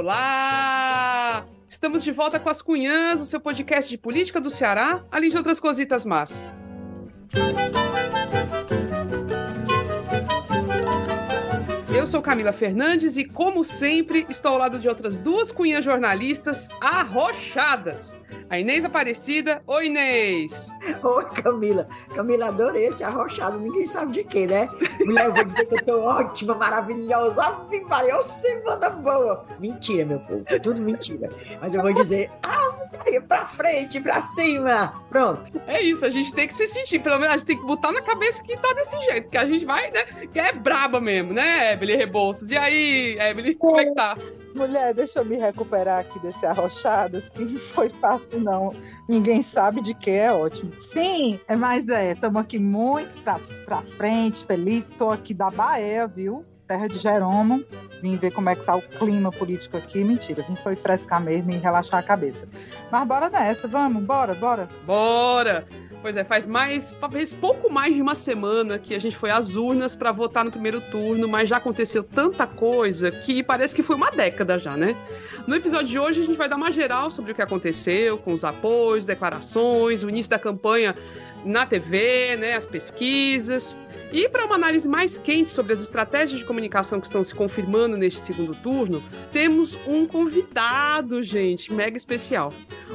Olá! Estamos de volta com as Cunhãs, o seu podcast de política do Ceará, além de outras cositas más. Sou Camila Fernandes e, como sempre, estou ao lado de outras duas cunhas jornalistas arrochadas. A Inês Aparecida. Oi, Inês. Oi, Camila. Camila, adorei esse arrochado. Ninguém sabe de quê, né? Mulher, eu vou dizer que eu tô ótima, maravilhosa. Ave Maria, eu semana boa. Mentira, meu povo. É tudo mentira. Mas eu vou dizer, Ave Maria, pra frente, pra cima. Pronto. É isso, a gente tem que se sentir. Pelo menos a gente tem que botar na cabeça que tá desse jeito. Que a gente vai, né? Que é braba mesmo, né, Evelyn Rebouças? E aí, Evelyn, como é que tá? Mulher, deixa eu me recuperar aqui desse arrochadas, que não foi fácil, não. Ninguém sabe de que é ótimo. Sim, é, mas é, estamos aqui muito pra, pra frente, feliz. Estou aqui da Bahia, viu? Terra de Jeromo. Vim ver como é que tá o clima político aqui. Mentira, vim foi frescar mesmo e relaxar a cabeça. Mas bora nessa, vamos, bora, bora. Bora! Pois é, faz mais, talvez pouco mais de uma semana que a gente foi às urnas para votar no primeiro turno, mas já aconteceu tanta coisa que parece que foi uma década já, né? No episódio de hoje a gente vai dar uma geral sobre o que aconteceu, com os apoios, declarações, o início da campanha na TV, né, as pesquisas. E para uma análise mais quente sobre as estratégias de comunicação que estão se confirmando neste segundo turno, temos um convidado, gente, mega especial.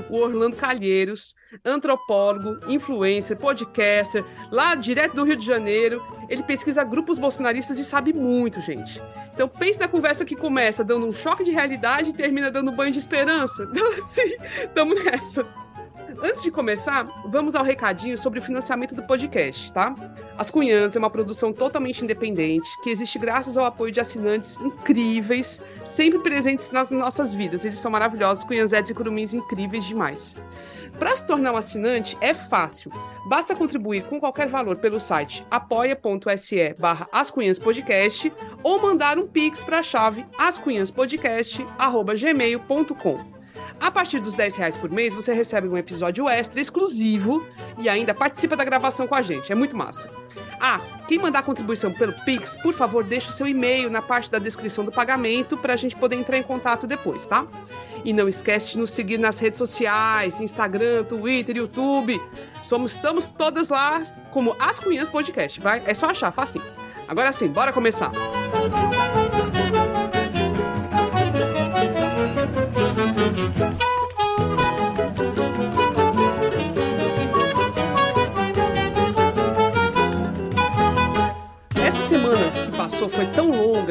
O Orlando Calheiros, antropólogo, influencer, podcaster, lá direto do Rio de Janeiro. Ele pesquisa grupos bolsonaristas e sabe muito, gente. Então pense na conversa que começa dando um choque de realidade e termina dando um banho de esperança. Então, assim, tamo nessa. Antes de começar, vamos ao recadinho sobre o financiamento do podcast, tá? As Cunhãs é uma produção totalmente independente, que existe graças ao apoio de assinantes incríveis, sempre presentes nas nossas vidas. Eles são maravilhosos, Cunhãzetes e Curumins incríveis demais. Para se tornar um assinante é fácil. Basta contribuir com qualquer valor pelo site apoia.se barra ascunhaspodcast ou mandar um pix para a chave ascunhaspodcast.gmail.com. A partir dos 10 reais por mês, você recebe um episódio extra exclusivo e ainda participa da gravação com a gente. É muito massa. Ah, quem mandar contribuição pelo Pix, por favor, deixe o seu e-mail na parte da descrição do pagamento para a gente poder entrar em contato depois, tá? E não esquece de nos seguir nas redes sociais, Instagram, Twitter, YouTube. Somos, estamos todas lá como As Cunhãs Podcast, vai? É só achar, facinho. Agora sim, bora começar. Música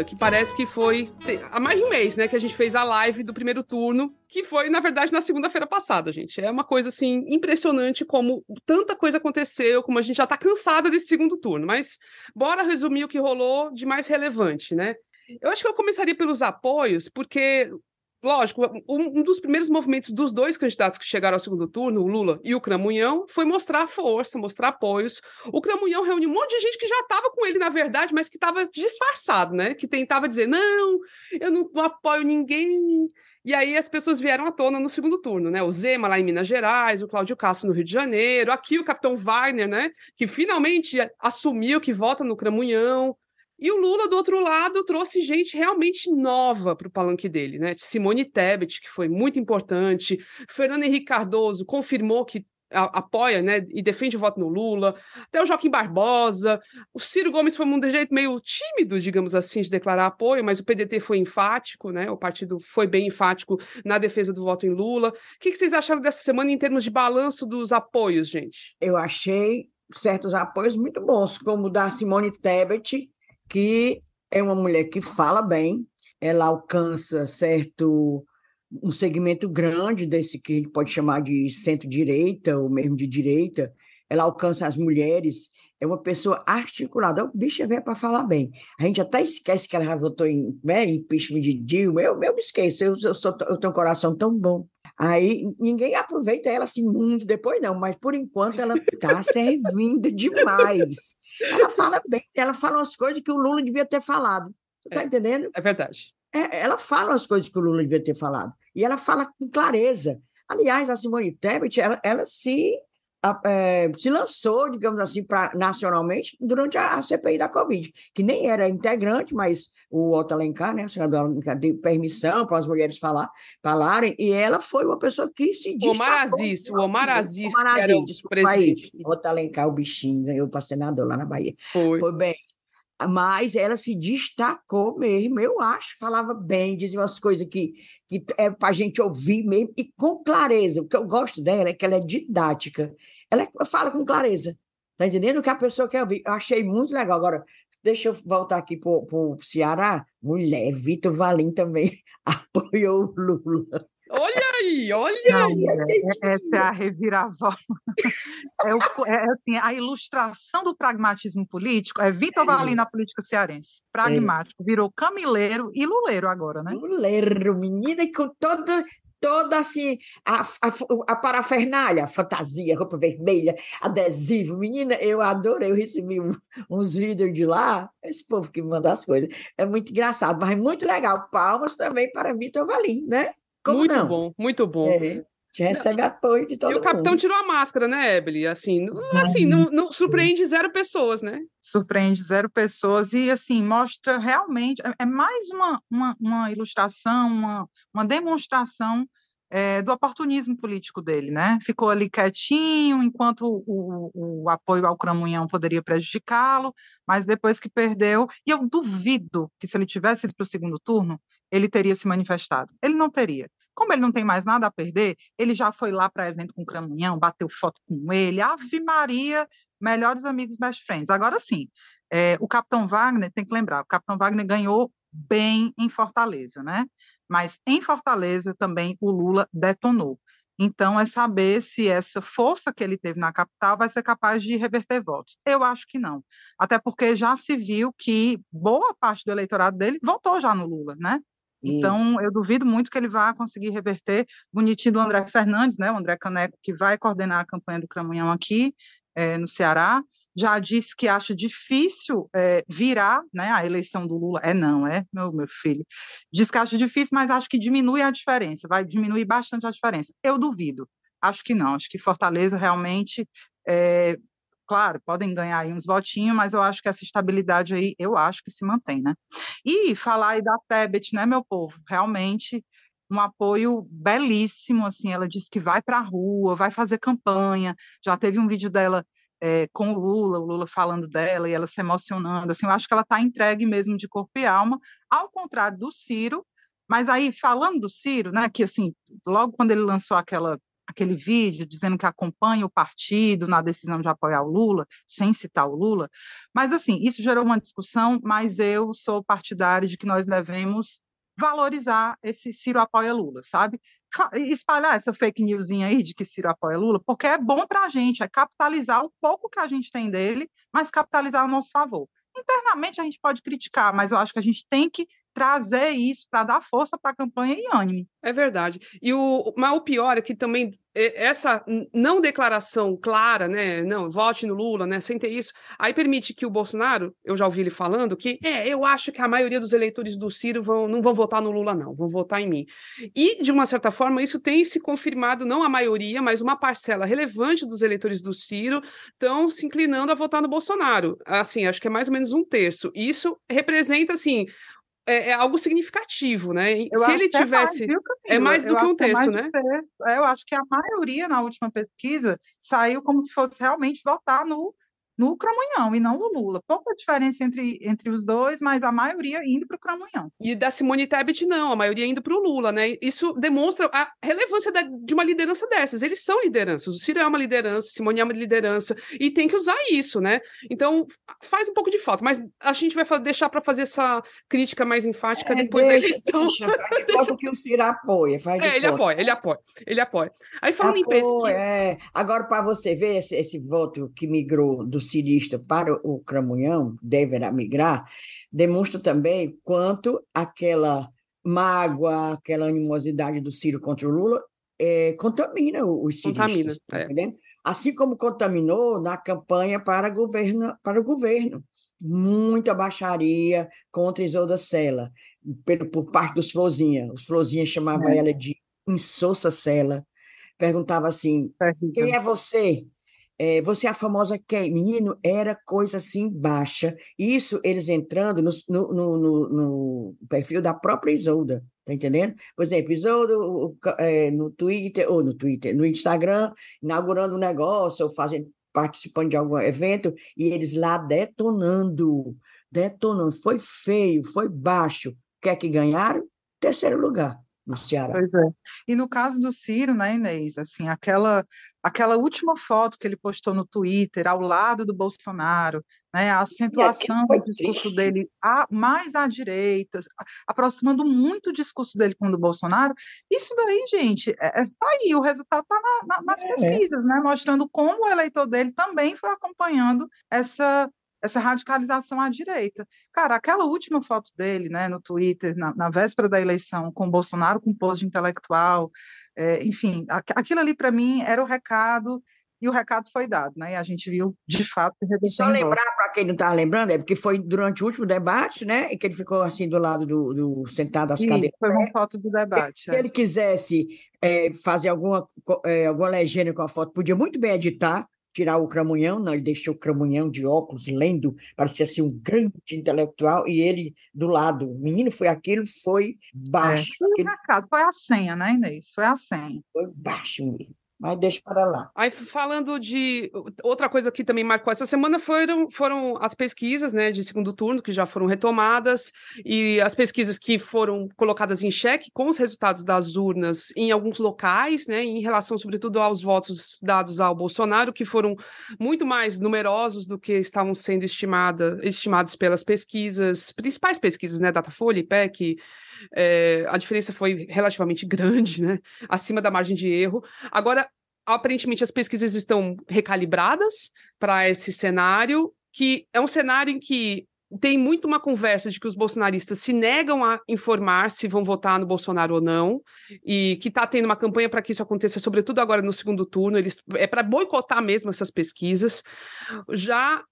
que parece que foi há mais de um mês, né, que a gente fez a live do primeiro turno, que foi, na verdade, na segunda-feira passada, gente. É uma coisa, assim, impressionante como tanta coisa aconteceu, como a gente já tá cansada desse segundo turno. Mas bora resumir o que rolou de mais relevante, né? Eu acho que eu começaria pelos apoios, porque lógico, um, dos primeiros movimentos dos dois candidatos que chegaram ao segundo turno, o Lula e o Cramunhão, foi mostrar força, mostrar apoios. O Cramunhão reuniu um monte de gente que já estava com ele, na verdade, mas que estava disfarçado, né? Que tentava dizer, não, eu não, apoio ninguém. E aí as pessoas vieram à tona no segundo turno, né? O Zema lá em Minas Gerais, o Cláudio Castro no Rio de Janeiro, aqui o Capitão Wagner, né? Que finalmente assumiu que vota no Cramunhão. E o Lula, do outro lado, trouxe gente realmente nova para o palanque dele, né? Simone Tebet, que foi muito importante, Fernando Henrique Cardoso confirmou que apoia né, e defende o voto no Lula, até o Joaquim Barbosa, o Ciro Gomes foi um jeito meio tímido, digamos assim, de declarar apoio, mas o PDT foi enfático, né, o partido foi bem enfático na defesa do voto em Lula. O que, que vocês acharam dessa semana em termos de balanço dos apoios, gente? Eu achei certos apoios muito bons, como o da Simone Tebet, que é uma mulher que fala bem, ela alcança certo um segmento grande desse que a gente pode chamar de centro-direita ou mesmo de direita, ela alcança as mulheres, é uma pessoa articulada, o bicho é para falar bem. A gente até esquece que ela já votou em, né, impeachment de Dilma, eu, eu me esqueço, eu, eu, sou, eu tenho um coração tão bom. Aí ninguém aproveita ela assim muito depois, não, mas por enquanto ela está servindo demais. Ela fala bem, ela fala umas coisas que o Lula devia ter falado. Está é, entendendo? É verdade. É, ela fala as coisas que o Lula devia ter falado. E ela fala com clareza. Aliás, a Simone Tebet, ela, ela se é, se lançou, digamos assim, pra, nacionalmente durante a, a, CPI da Covid, que nem era integrante, mas o Otto Alencar, né, o senador Alencar, deu permissão para as mulheres falar, falarem, e ela foi uma pessoa que se destacou. Omar Aziz, o Omar Aziz, Omar Aziz, era o desculpa presidente. Aí, Otto Alencar, o bichinho, ganhou para senador lá na Bahia. Foi. Foi bem, mas ela se destacou mesmo, eu acho, falava bem, dizia umas coisas que, que é para a gente ouvir mesmo, e com clareza. O que eu gosto dela é que ela é didática, ela é, fala com clareza, tá entendendo? O que a pessoa quer ouvir. Eu achei muito legal. Agora, deixa eu voltar aqui para o Ceará. Mulher, Vitor Valim também apoiou o Lula. Olha aí, olha Não, aí. É, essa é a reviravolta. É, o, é assim, a ilustração do pragmatismo político é Vitor Valim na política cearense. Pragmático, é. virou camileiro e luleiro agora, né? Luleiro, menina, com toda toda assim, a, a, a, parafernália, a fantasia, roupa vermelha, adesivo. Menina, eu adorei, eu recebi um, uns vídeos de lá, esse povo que manda as coisas. É muito engraçado, mas muito legal. Palmas também para Vitor Valim, né? Como muito não? bom, muito bom. É, recebe apoio de todo mundo. E o capitão mundo. tirou a máscara, né, Ebeli? Assim, assim não, não, surpreende zero pessoas, né? Surpreende zero pessoas e, assim, mostra realmente... É, é mais uma, uma, uma ilustração, uma, uma demonstração é, do oportunismo político dele, né? Ficou ali quietinho enquanto o, o, o apoio ao Cramunhão poderia prejudicá-lo, mas depois que perdeu, e eu duvido que se ele tivesse ido para o segundo turno, ele teria se manifestado. Ele não teria. Como ele não tem mais nada a perder, ele já foi lá para evento com o Cramunhão, bateu foto com ele, Ave Maria, melhores amigos, best friends. Agora sim, é, o Capitão Wagner, tem que lembrar, o Capitão Wagner ganhou bem em Fortaleza, né? Mas em Fortaleza também o Lula detonou. Então, é saber se essa força que ele teve na capital vai ser capaz de reverter votos. Eu acho que não. Até porque já se viu que boa parte do eleitorado dele votou já no Lula, né? Então, eu duvido muito que ele vá conseguir reverter. Bonitinho do André Fernandes, né? O André Caneco, que vai coordenar a campanha do Cramunhão aqui é, no Ceará já disse que acha difícil é, virar né, a eleição do Lula. É não, é, meu, meu filho. Diz que acha difícil, mas acho que diminui a diferença, vai diminuir bastante a diferença. Eu duvido. Acho que não, acho que Fortaleza realmente, é, claro, podem ganhar aí uns votinhos, mas eu acho que essa estabilidade aí, eu acho que se mantém, né? E falar aí da Tebet, né, meu povo, realmente um apoio belíssimo, assim, ela disse que vai para a rua, vai fazer campanha, já teve um vídeo dela é, com o Lula, o Lula falando dela e ela se emocionando, assim, eu acho que ela está entregue mesmo de corpo e alma, ao contrário do Ciro, mas aí, falando do Ciro, né, que assim, logo quando ele lançou aquela, aquele vídeo dizendo que acompanha o partido na decisão de apoiar o Lula, sem citar o Lula, mas assim, isso gerou uma discussão, mas eu sou partidário de que nós devemos valorizar esse Ciro apoia Lula, sabe? Espalhar essa fake newsinha aí de que Ciro apoia Lula, porque é bom para a gente, é capitalizar o pouco que a gente tem dele, mas capitalizar ao nosso favor. Internamente a gente pode criticar, mas eu acho que a gente tem que trazer isso para dar força para a campanha e ânimo. É verdade. E o, mas o pior é que também essa não declaração clara, né, não, vote no Lula, né, sem ter isso, aí permite que o Bolsonaro, eu já ouvi ele falando que, é, eu acho que a maioria dos eleitores do Ciro vão, não vão votar no Lula não, vão votar em mim. E, de uma certa forma, isso tem se confirmado, não a maioria, mas uma parcela relevante dos eleitores do Ciro estão se inclinando a votar no Bolsonaro. Assim, acho que é mais ou menos um terço. Isso representa, assim, é, é, algo significativo, né? Eu Se ele tivesse. Mais, é mais do eu que um é terço, né? É, eu acho que a maioria na última pesquisa saiu como se fosse realmente votar no no Cramunhão e não no Lula. Pouca diferença entre, entre os dois, mas a maioria indo para o Cramunhão. E da Simone Tebet, não, a maioria indo para o Lula, né? Isso demonstra a relevância da, de uma liderança dessas. Eles são lideranças. O Ciro é uma liderança, Simone é uma liderança, e tem que usar isso, né? Então, faz um pouco de falta, mas a gente vai deixar para fazer essa crítica mais enfática é, depois deixa, da eleição. Deixa, deixa. que o Ciro apoia. Faz é, ele apoia, ele apoia, ele apoia. Aí falando apoia, em pesquisa. É. Agora, para você ver esse, esse voto que migrou do cirista para o cramunhão, deverá migrar, demonstra também quanto aquela mágoa, aquela animosidade do Ciro contra o Lula é, contamina os ciristas. Contamina, tá é. Assim como contaminou na campanha para, governo, para o governo. Muita baixaria contra Isolda Sela, por, por parte dos Florzinha. Os Florzinha chamavam é. ela de insossa Sela. Perguntava assim, quem é você? É, você é a famosa que menino, era coisa assim baixa. Isso eles entrando no, no, no, no perfil da própria Isolda, tá entendendo? Por exemplo, Isolda é, no Twitter, ou no Twitter, no Instagram, inaugurando um negócio, ou fazendo, participando de algum evento, e eles lá detonando, detonando. Foi feio, foi baixo. O que é que ganharam? Terceiro lugar no Ceará. Pois é. E no caso do Ciro, né, Inês, assim, aquela, aquela última foto que ele postou no Twitter, ao lado do Bolsonaro, né, a acentuação do discurso triste. dele a, mais à direita, aproximando muito o discurso dele com o do Bolsonaro, isso daí, gente, é, é tá aí, o resultado está na, na, nas é. pesquisas, né, mostrando como o eleitor dele também foi acompanhando essa essa radicalização à direita. Cara, aquela última foto dele, né, no Twitter, na, na véspera da eleição, com Bolsonaro com pose de intelectual, é, enfim, aquilo ali para mim era o recado e o recado foi dado, né? E a gente viu de fato Só lembrar para quem não está lembrando, é porque foi durante o último debate, né? E que ele ficou assim do lado do, do sentado às cadeiras. Foi uma foto do debate. Se é. ele quisesse é, fazer alguma, é, alguma legenda com a foto, podia muito bem editar tirar o Cramunhão, não, ele deixou o Cramunhão de óculos, lendo, parecia assim um grande intelectual, e ele do lado, o menino foi aquilo, foi baixo. É, aquele... foi a senha, né, Inês? Foi a senha. Foi baixo mesmo mas deixa para lá. Aí, falando de outra coisa que também marcou essa semana foram, foram as pesquisas né, de segundo turno, que já foram retomadas, e as pesquisas que foram colocadas em xeque com os resultados das urnas em alguns locais, né, em relação, sobretudo, aos votos dados ao Bolsonaro, que foram muito mais numerosos do que estavam sendo estimada, estimados pelas pesquisas, principais pesquisas, né, Datafolha, IPEC, é, a diferença foi relativamente grande, né? Acima da margem de erro. Agora, aparentemente, as pesquisas estão recalibradas para esse cenário, que é um cenário em que tem muito uma conversa de que os bolsonaristas se negam a informar se vão votar no Bolsonaro ou não, e que está tendo uma campanha para que isso aconteça, sobretudo agora no segundo turno. Eles é para boicotar mesmo essas pesquisas. Já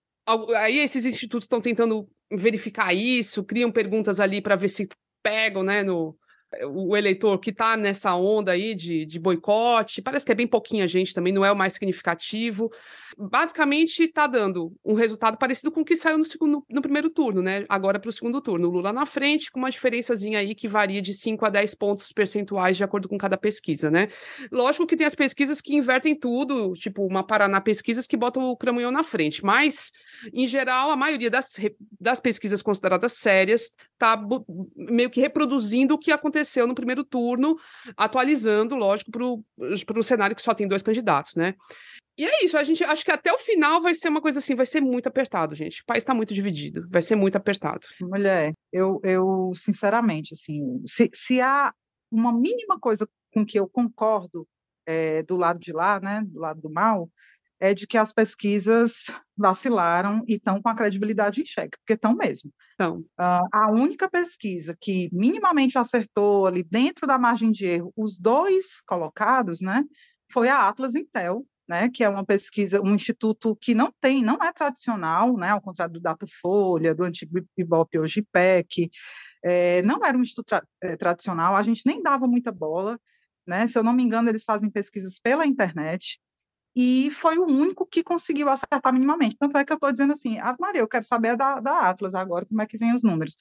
aí esses institutos estão tentando verificar isso, criam perguntas ali para ver se pegam, né, no, o eleitor que está nessa onda aí de, de boicote, parece que é bem pouquinha gente também, não é o mais significativo. Basicamente está dando um resultado parecido com o que saiu no, segundo, no primeiro turno, né? Agora para o segundo turno. O Lula na frente, com uma diferençazinha aí que varia de 5 a 10 pontos percentuais de acordo com cada pesquisa, né? Lógico que tem as pesquisas que invertem tudo, tipo uma Paraná Pesquisas que botam o Cramunhão na frente, mas, em geral, a maioria das, das pesquisas consideradas sérias está meio que reproduzindo o que aconteceu aconteceu no primeiro turno, atualizando, lógico, para o cenário que só tem dois candidatos, né? E é isso, a gente acho que até o final vai ser uma coisa assim, vai ser muito apertado, gente. O país está muito dividido, vai ser muito apertado. Mulher, eu, eu sinceramente, assim, se, se há uma mínima coisa com que eu concordo é, do lado de lá, né, do lado do mal, é de que as pesquisas vacilaram e estão com a credibilidade em xeque, porque estão mesmo. Então. Uh, a única pesquisa que minimamente acertou ali dentro da margem de erro os dois colocados, né, foi a Atlas Intel, né, que é uma pesquisa, um instituto que não tem, não é tradicional, né, ao contrário do Datafolha, do antigo Ibope, hoje IPEC, é, não era um instituto tra é, tradicional, a gente nem dava muita bola, né, se eu não me engano, eles fazem pesquisas pela internet, e foi o único que conseguiu acertar minimamente. Tanto é que eu estou dizendo assim, ah, Maria, eu quero saber da, da Atlas agora, como é que vem os números.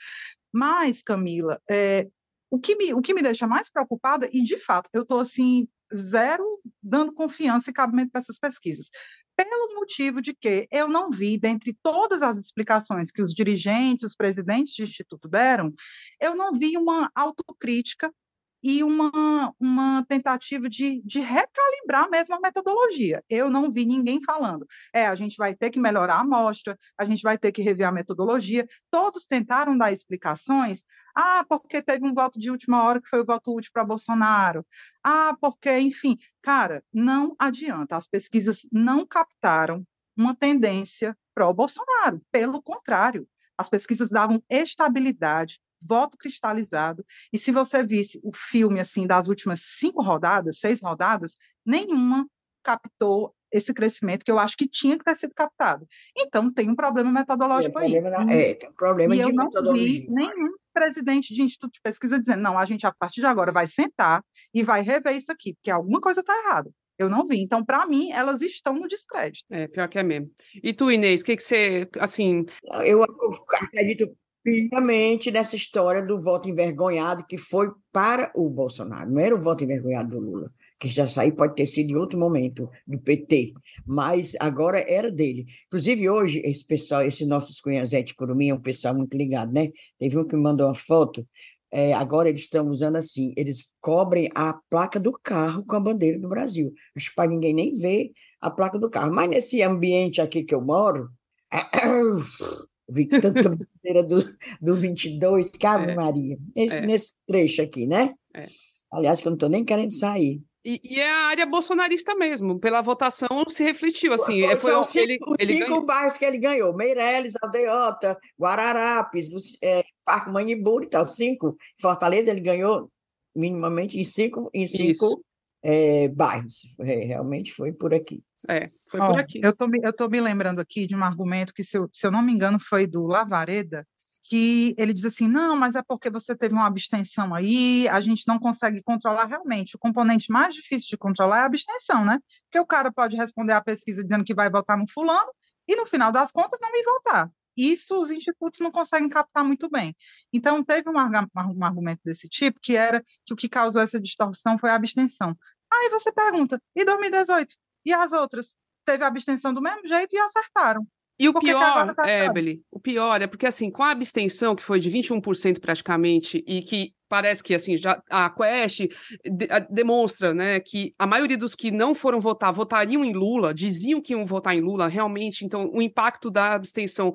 Mas, Camila, é, o, que me, o que me deixa mais preocupada, e de fato, eu estou assim, zero dando confiança e cabimento para essas pesquisas. Pelo motivo de que eu não vi, dentre todas as explicações que os dirigentes, os presidentes de instituto deram, eu não vi uma autocrítica e uma, uma tentativa de, de recalibrar mesmo a metodologia. Eu não vi ninguém falando, é, a gente vai ter que melhorar a amostra, a gente vai ter que rever a metodologia. Todos tentaram dar explicações. Ah, porque teve um voto de última hora que foi o voto útil para Bolsonaro. Ah, porque, enfim, cara, não adianta. As pesquisas não captaram uma tendência pró-Bolsonaro. Pelo contrário, as pesquisas davam estabilidade, voto cristalizado. E se você visse o filme assim das últimas cinco rodadas, seis rodadas, nenhuma captou esse crescimento que eu acho que tinha que ter sido captado. Então tem um problema metodológico é, aí. Problema, é, tem um problema e de eu não metodologia. vi nenhum presidente de instituto de pesquisa dizendo não, a gente a partir de agora vai sentar e vai rever isso aqui, porque alguma coisa está errada. Eu não vi. Então, para mim, elas estão no descrédito. É, pior que é mesmo. E tu, Inês, o que, que você, assim... Eu acredito piamente nessa história do voto envergonhado que foi para o Bolsonaro, não era o voto envergonhado do Lula, que já saiu pode ter sido em outro momento do PT, mas agora era dele. Inclusive hoje esse pessoal, esse nossos cunhazete Curumim é um pessoal muito ligado, né? Teve um que me mandou uma foto é, agora eles estão usando assim, eles cobrem a placa do carro com a bandeira do Brasil. Acho que para ninguém nem ver a placa do carro. Mas nesse ambiente aqui que eu moro, vi tanta bandeira do, do 22, que Ave é, Maria. Esse, é. Nesse trecho aqui, né? É. Aliás, que eu não estou nem querendo sair. E, e, é a área bolsonarista mesmo, pela votação se refletiu, assim, São foi cinco, ele, ele cinco ganhou. bairros que ele ganhou, Meireles, Aldeota, Guararapes, é, Parque Manibur e tal, cinco. Fortaleza ele ganhou minimamente em cinco, em cinco é, bairros, é, realmente foi por aqui. É, foi por aqui. Eu tô, eu tô me lembrando aqui de um argumento que, se eu, se eu não me engano, foi do Lavareda, que ele diz assim: não, mas é porque você teve uma abstenção aí, a gente não consegue controlar realmente. O componente mais difícil de controlar é a abstenção, né? Porque o cara pode responder à pesquisa dizendo que vai votar no fulano e no final das contas não me votar. Isso os institutos não conseguem captar muito bem. Então, teve um, um argumento desse tipo, que era que o que causou essa distorção foi a abstenção. Aí você pergunta, e 2018? E as outras? Teve a abstenção do mesmo jeito e acertaram. E o pior, tá Ebele, o pior é porque, assim, com a abstenção, que foi de 21% praticamente, e que parece que, assim, já a Quest de, a, demonstra, né, que a maioria dos que não foram votar votariam em Lula, diziam que iam votar em Lula, realmente, então, o impacto da abstenção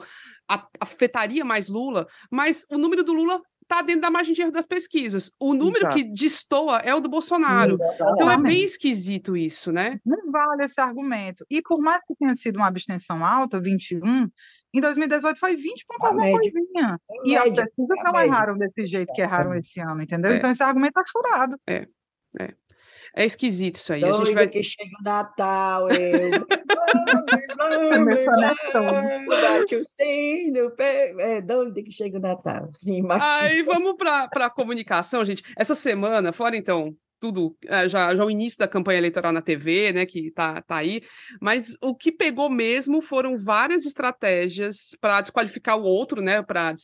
afetaria mais Lula, mas o número do Lula está dentro da margem de erro das pesquisas. O número que destoa é o do Bolsonaro. Então é bem esquisito isso, né? Não vale esse argumento. E por mais que tenha sido uma abstenção alta, 21, em 2018 foi 20 pontos alguma coisinha. E as pesquisas não erraram desse jeito que erraram esse ano, entendeu? É. Então esse argumento está furado. É, é. É esquisito isso aí. Doida a gente vai... que chega o Natal, eu... Bate o sino, é doido que chega o Natal. Sim, mas... Aí vamos para a comunicação, gente. Essa semana, fora então tudo, eh, já, já o início da campanha eleitoral na TV, né, que tá, tá aí, mas o que pegou mesmo foram várias estratégias para desqualificar o outro, né, para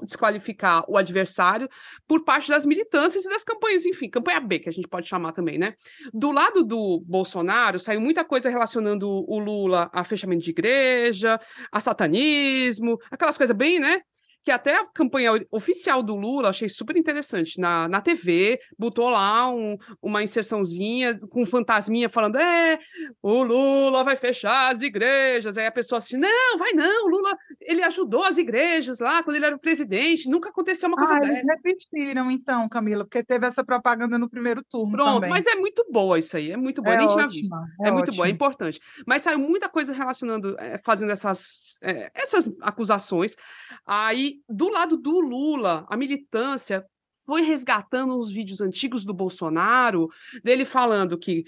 desqualificar o adversário por parte das militâncias e das campanhas, enfim, campanha B, que a gente pode chamar também, né. Do lado do Bolsonaro, saiu muita coisa relacionando o Lula a fechamento de igreja, a satanismo, aquelas coisas bem, né, que até a campanha oficial do Lula achei super interessante. Na, na TV, botou lá um, uma inserçãozinha com um fantasminha falando: é, o Lula vai fechar as igrejas. Aí a pessoa assim: não, vai não, o Lula ele ajudou as igrejas lá quando ele era o presidente, nunca aconteceu uma coisa ah, dessa. Eles repetiram, então, Camila, porque teve essa propaganda no primeiro turno. Pronto, também. mas é muito boa isso aí, é muito boa, é nem ótima, tinha visto. É, é muito boa, é importante. Mas saiu muita coisa relacionando, é, fazendo essas, é, essas acusações. Aí do lado do Lula, a militância foi resgatando os vídeos antigos do Bolsonaro, dele falando que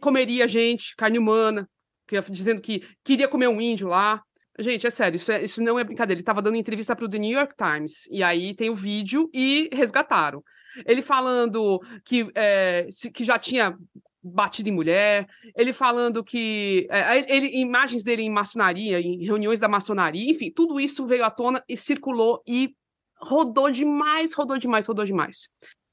comeria gente, carne humana, que, dizendo que queria comer um índio lá. Gente, é sério, isso, é, isso não é brincadeira. Ele estava dando entrevista para o The New York Times, e aí tem o vídeo e resgataram. Ele falando que, é, que já tinha batido em mulher, ele falando que é, ele, imagens dele em maçonaria, em reuniões da maçonaria, enfim, tudo isso veio à tona e circulou e rodou demais, rodou demais, rodou demais.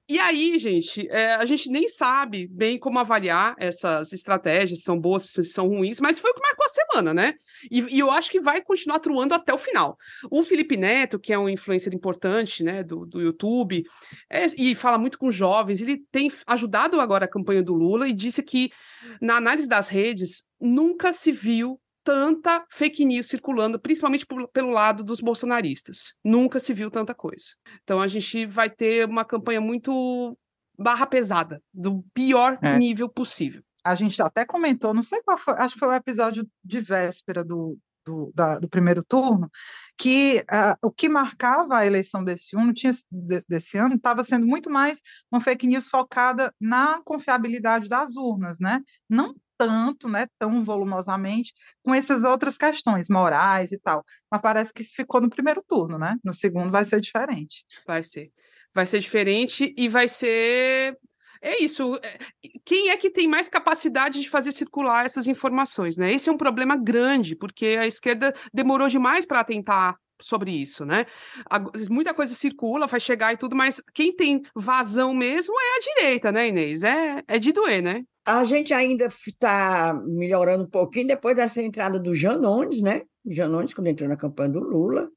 E aí, gente, é, a gente nem sabe bem como avaliar essas estratégias, se são boas, se são ruins, mas foi o que marcou a semana, né? E, e, eu acho que vai continuar atuando até o final. O Felipe Neto, que é um influencer importante né, do, do YouTube, é, e fala muito com jovens, ele tem ajudado agora a campanha do Lula e disse que, na análise das redes, nunca se viu tanta fake news circulando, principalmente por, pelo lado dos bolsonaristas. Nunca se viu tanta coisa. Então a gente vai ter uma campanha muito barra pesada, do pior é. nível possível. A gente até comentou, não sei qual foi, acho que foi o episódio de véspera do, do, da, do primeiro turno, que uh, o que marcava a eleição desse ano tinha, desse ano estava sendo muito mais uma fake news focada na confiabilidade das urnas, né? Não tanto, né, tão volumosamente, com essas outras questões morais e tal. Mas parece que isso ficou no primeiro turno, né? No segundo vai ser diferente. Vai ser. Vai ser diferente e vai ser é isso. É, quem é que tem mais capacidade de fazer circular essas informações, né? Esse é um problema grande, porque a esquerda demorou demais para tentar sobre isso, né? Muita coisa circula, vai chegar e tudo, mas quem tem vazão mesmo é a direita, né, Inês? É, é de doer, né? A gente ainda está melhorando um pouquinho depois dessa entrada do Janones, né? Janones, quando entrou na campanha do Lula,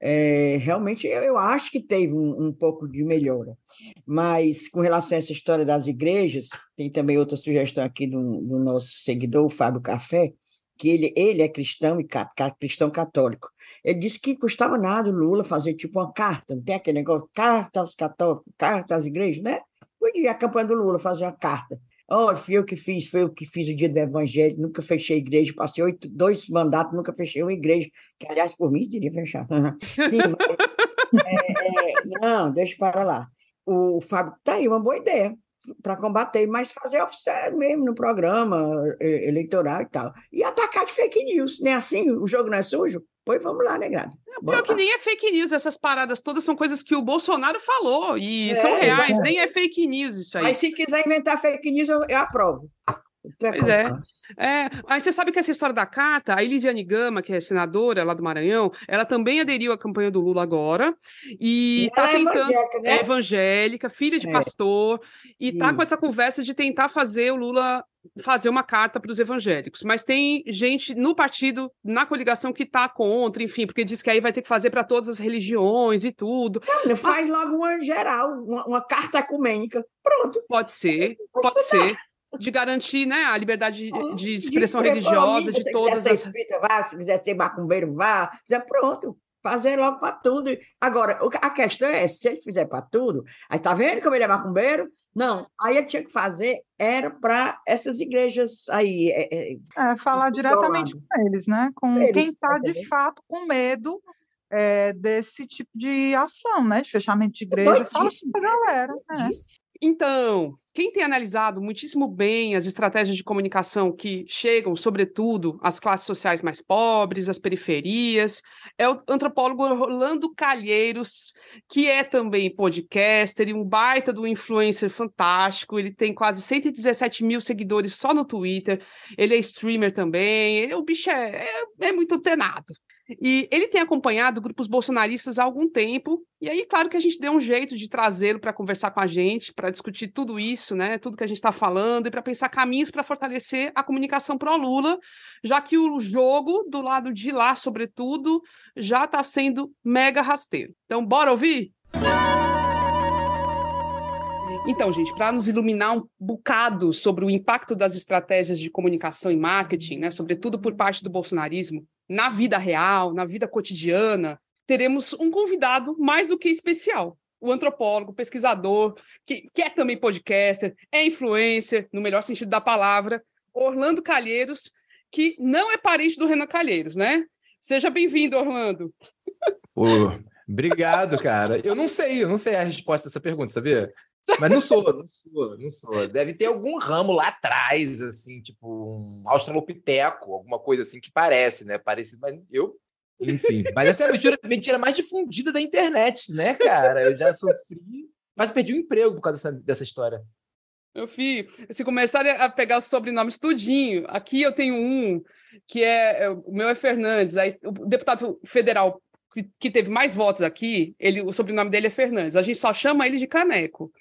é, realmente eu, eu, acho que teve um, um, pouco de melhora. Mas com relação a essa história das igrejas, tem também outra sugestão aqui do, do nosso seguidor, o Fábio Café, que ele, ele é cristão e cristão católico. Ele disse que custava nada o Lula fazer tipo uma carta, não tem aquele negócio, carta aos católicos, carta às igrejas, né? Podia a campanha do Lula fazer uma carta. Olha, fui eu que fiz, foi eu que fiz o dia do Evangelho, nunca fechei igreja, passei oito, dois mandatos, nunca fechei uma igreja, que aliás, por mim, teria fechado. Sim, mas, é, é, não, deixa para lá. O Fábio, tá aí uma boa ideia para combater, mas fazer oficial mesmo no programa eleitoral e tal. E atacar de fake news, né? Assim, o jogo não é sujo? Pois vamos lá, né, Grada? É, pior que nem é fake news, essas paradas todas são coisas que o Bolsonaro falou e é, são reais, nem é fake news isso aí. Mas se quiser inventar fake news, eu, eu aprovo. Pois é. é. Mas você sabe que essa história da carta, a Elisiane Gama, que é senadora lá do Maranhão, ela também aderiu à campanha do Lula agora. E, está é tentando. Evangélica, né? é evangélica, filha de é. pastor, e está com essa conversa de tentar fazer o Lula fazer uma carta para os evangélicos. Mas tem gente no partido, na coligação, que está contra, enfim, porque diz que aí vai ter que fazer para todas as religiões e tudo. Não, faz logo uma geral, uma, uma carta ecumênica. Pronto. Pode ser, pode ser de garantir né, a liberdade de, de expressão de religiosa de todas as. Se quiser ser espírita, vá, se quiser ser macumbeiro, vá, quiser, pronto. Fazer logo para tudo. Agora, a questão é: se ele fizer para tudo, aí tá vendo como ele é macumbeiro? Não, aí ele tinha que fazer, era para essas igrejas aí. É, é, é falar diretamente com eles, né? Com eles, quem está de fato com medo é, desse tipo de ação, né? De fechamento de igreja. Fala para a galera. É. Então, quem tem analisado muitíssimo bem as estratégias de comunicação que chegam, sobretudo, às classes sociais mais pobres, às periferias, é o antropólogo Orlando Calheiros, que é também podcaster e um baita do influencer fantástico. Ele tem quase 117 mil seguidores só no Twitter. Ele é streamer também. Ele, o bicho é, é, é muito antenado. E ele tem acompanhado grupos bolsonaristas há algum tempo, e aí, claro que a gente deu um jeito de trazê-lo para conversar com a gente, para discutir tudo isso, né? Tudo que a gente está falando, e para pensar caminhos para fortalecer a comunicação pró-Lula, já que o jogo, do lado de lá, sobretudo, já está sendo mega rasteiro. Então, bora ouvir? Então, gente, para nos iluminar um bocado sobre o impacto das estratégias de comunicação e marketing, né, sobretudo por parte do bolsonarismo, na vida real, na vida cotidiana, teremos um convidado mais do que especial. O antropólogo, pesquisador, que, que é também podcaster, é influencer, no melhor sentido da palavra, Orlando Calheiros, que não é parente do Renan Calheiros, né? Seja bem-vindo, Orlando. obrigado, cara. Eu não sei, eu não sei a resposta dessa pergunta, sabia? Mas não sou, não sou, não sou. Deve ter algum ramo lá atrás, assim, tipo um australopiteco, alguma coisa assim que parece, né? Parecido, mas eu. Enfim. Mas essa é a mentira, mentira mais difundida da internet, né, cara? Eu já sofri, mas perdi o emprego por causa dessa, dessa história. Meu filho, se começarem a pegar os sobrenomes tudinho, aqui eu tenho um que é, é o meu é Fernandes, aí o deputado federal que, que teve mais votos aqui, ele, o sobrenome dele é Fernandes. A gente só chama ele de Caneco.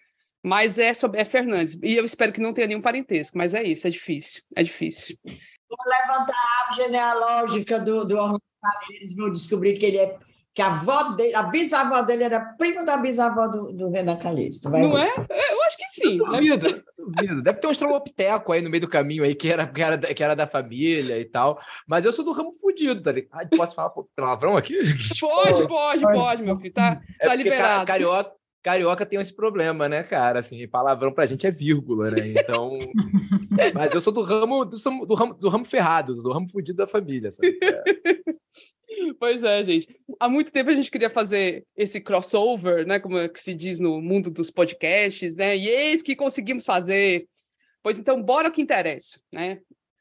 Mas é, sobre, é Fernandes. E eu espero que não tenha nenhum parentesco, mas é isso, é difícil. É difícil. Vou levantar a árvore genealógica do, do Orlando Calheiros, vou descobrir que ele é. Que a avó dele, a bisavó dele era prima da bisavó do, do Renan Calheiros. Não é? Eu acho que sim. Duvido, duvido. Deve ter um estrelopiteco aí no meio do caminho aí que era, que, era, que era da família e tal. Mas eu sou do ramo fudido, tá ligado? Posso falar palavrão aqui? Pode, pode, pode, meu filho. Tá, é tá liberado. Carioca, carioca tem esse problema, né, cara? Assim, palavrão pra gente é vírgula, né? Então. Mas eu sou do ramo do, do, ramo, do ramo ferrado, do ramo fudido da família, sabe? É. Pois é, gente. Há muito tempo a gente queria fazer esse crossover, né? Como é que se diz no mundo dos podcasts, né? E eis que conseguimos fazer. Pois então, bora o que interessa, né?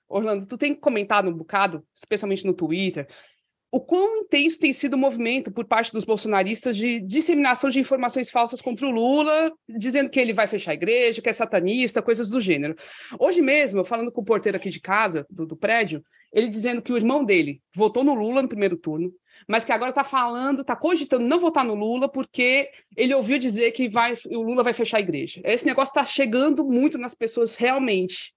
Orlando, tu tem comentado um bocado, especialmente no Twitter, o quão intenso tem sido o movimento por parte dos bolsonaristas de disseminação de informações falsas contra o Lula, dizendo que ele vai fechar a igreja, que é satanista, coisas do gênero. Hoje mesmo, falando com o porteiro aqui de casa, do, do prédio, ele dizendo que o irmão dele votou no Lula no primeiro turno, mas que agora está falando, está cogitando não votar no Lula porque ele ouviu dizer que vai, o Lula vai fechar a igreja. Esse negócio está chegando muito nas pessoas realmente.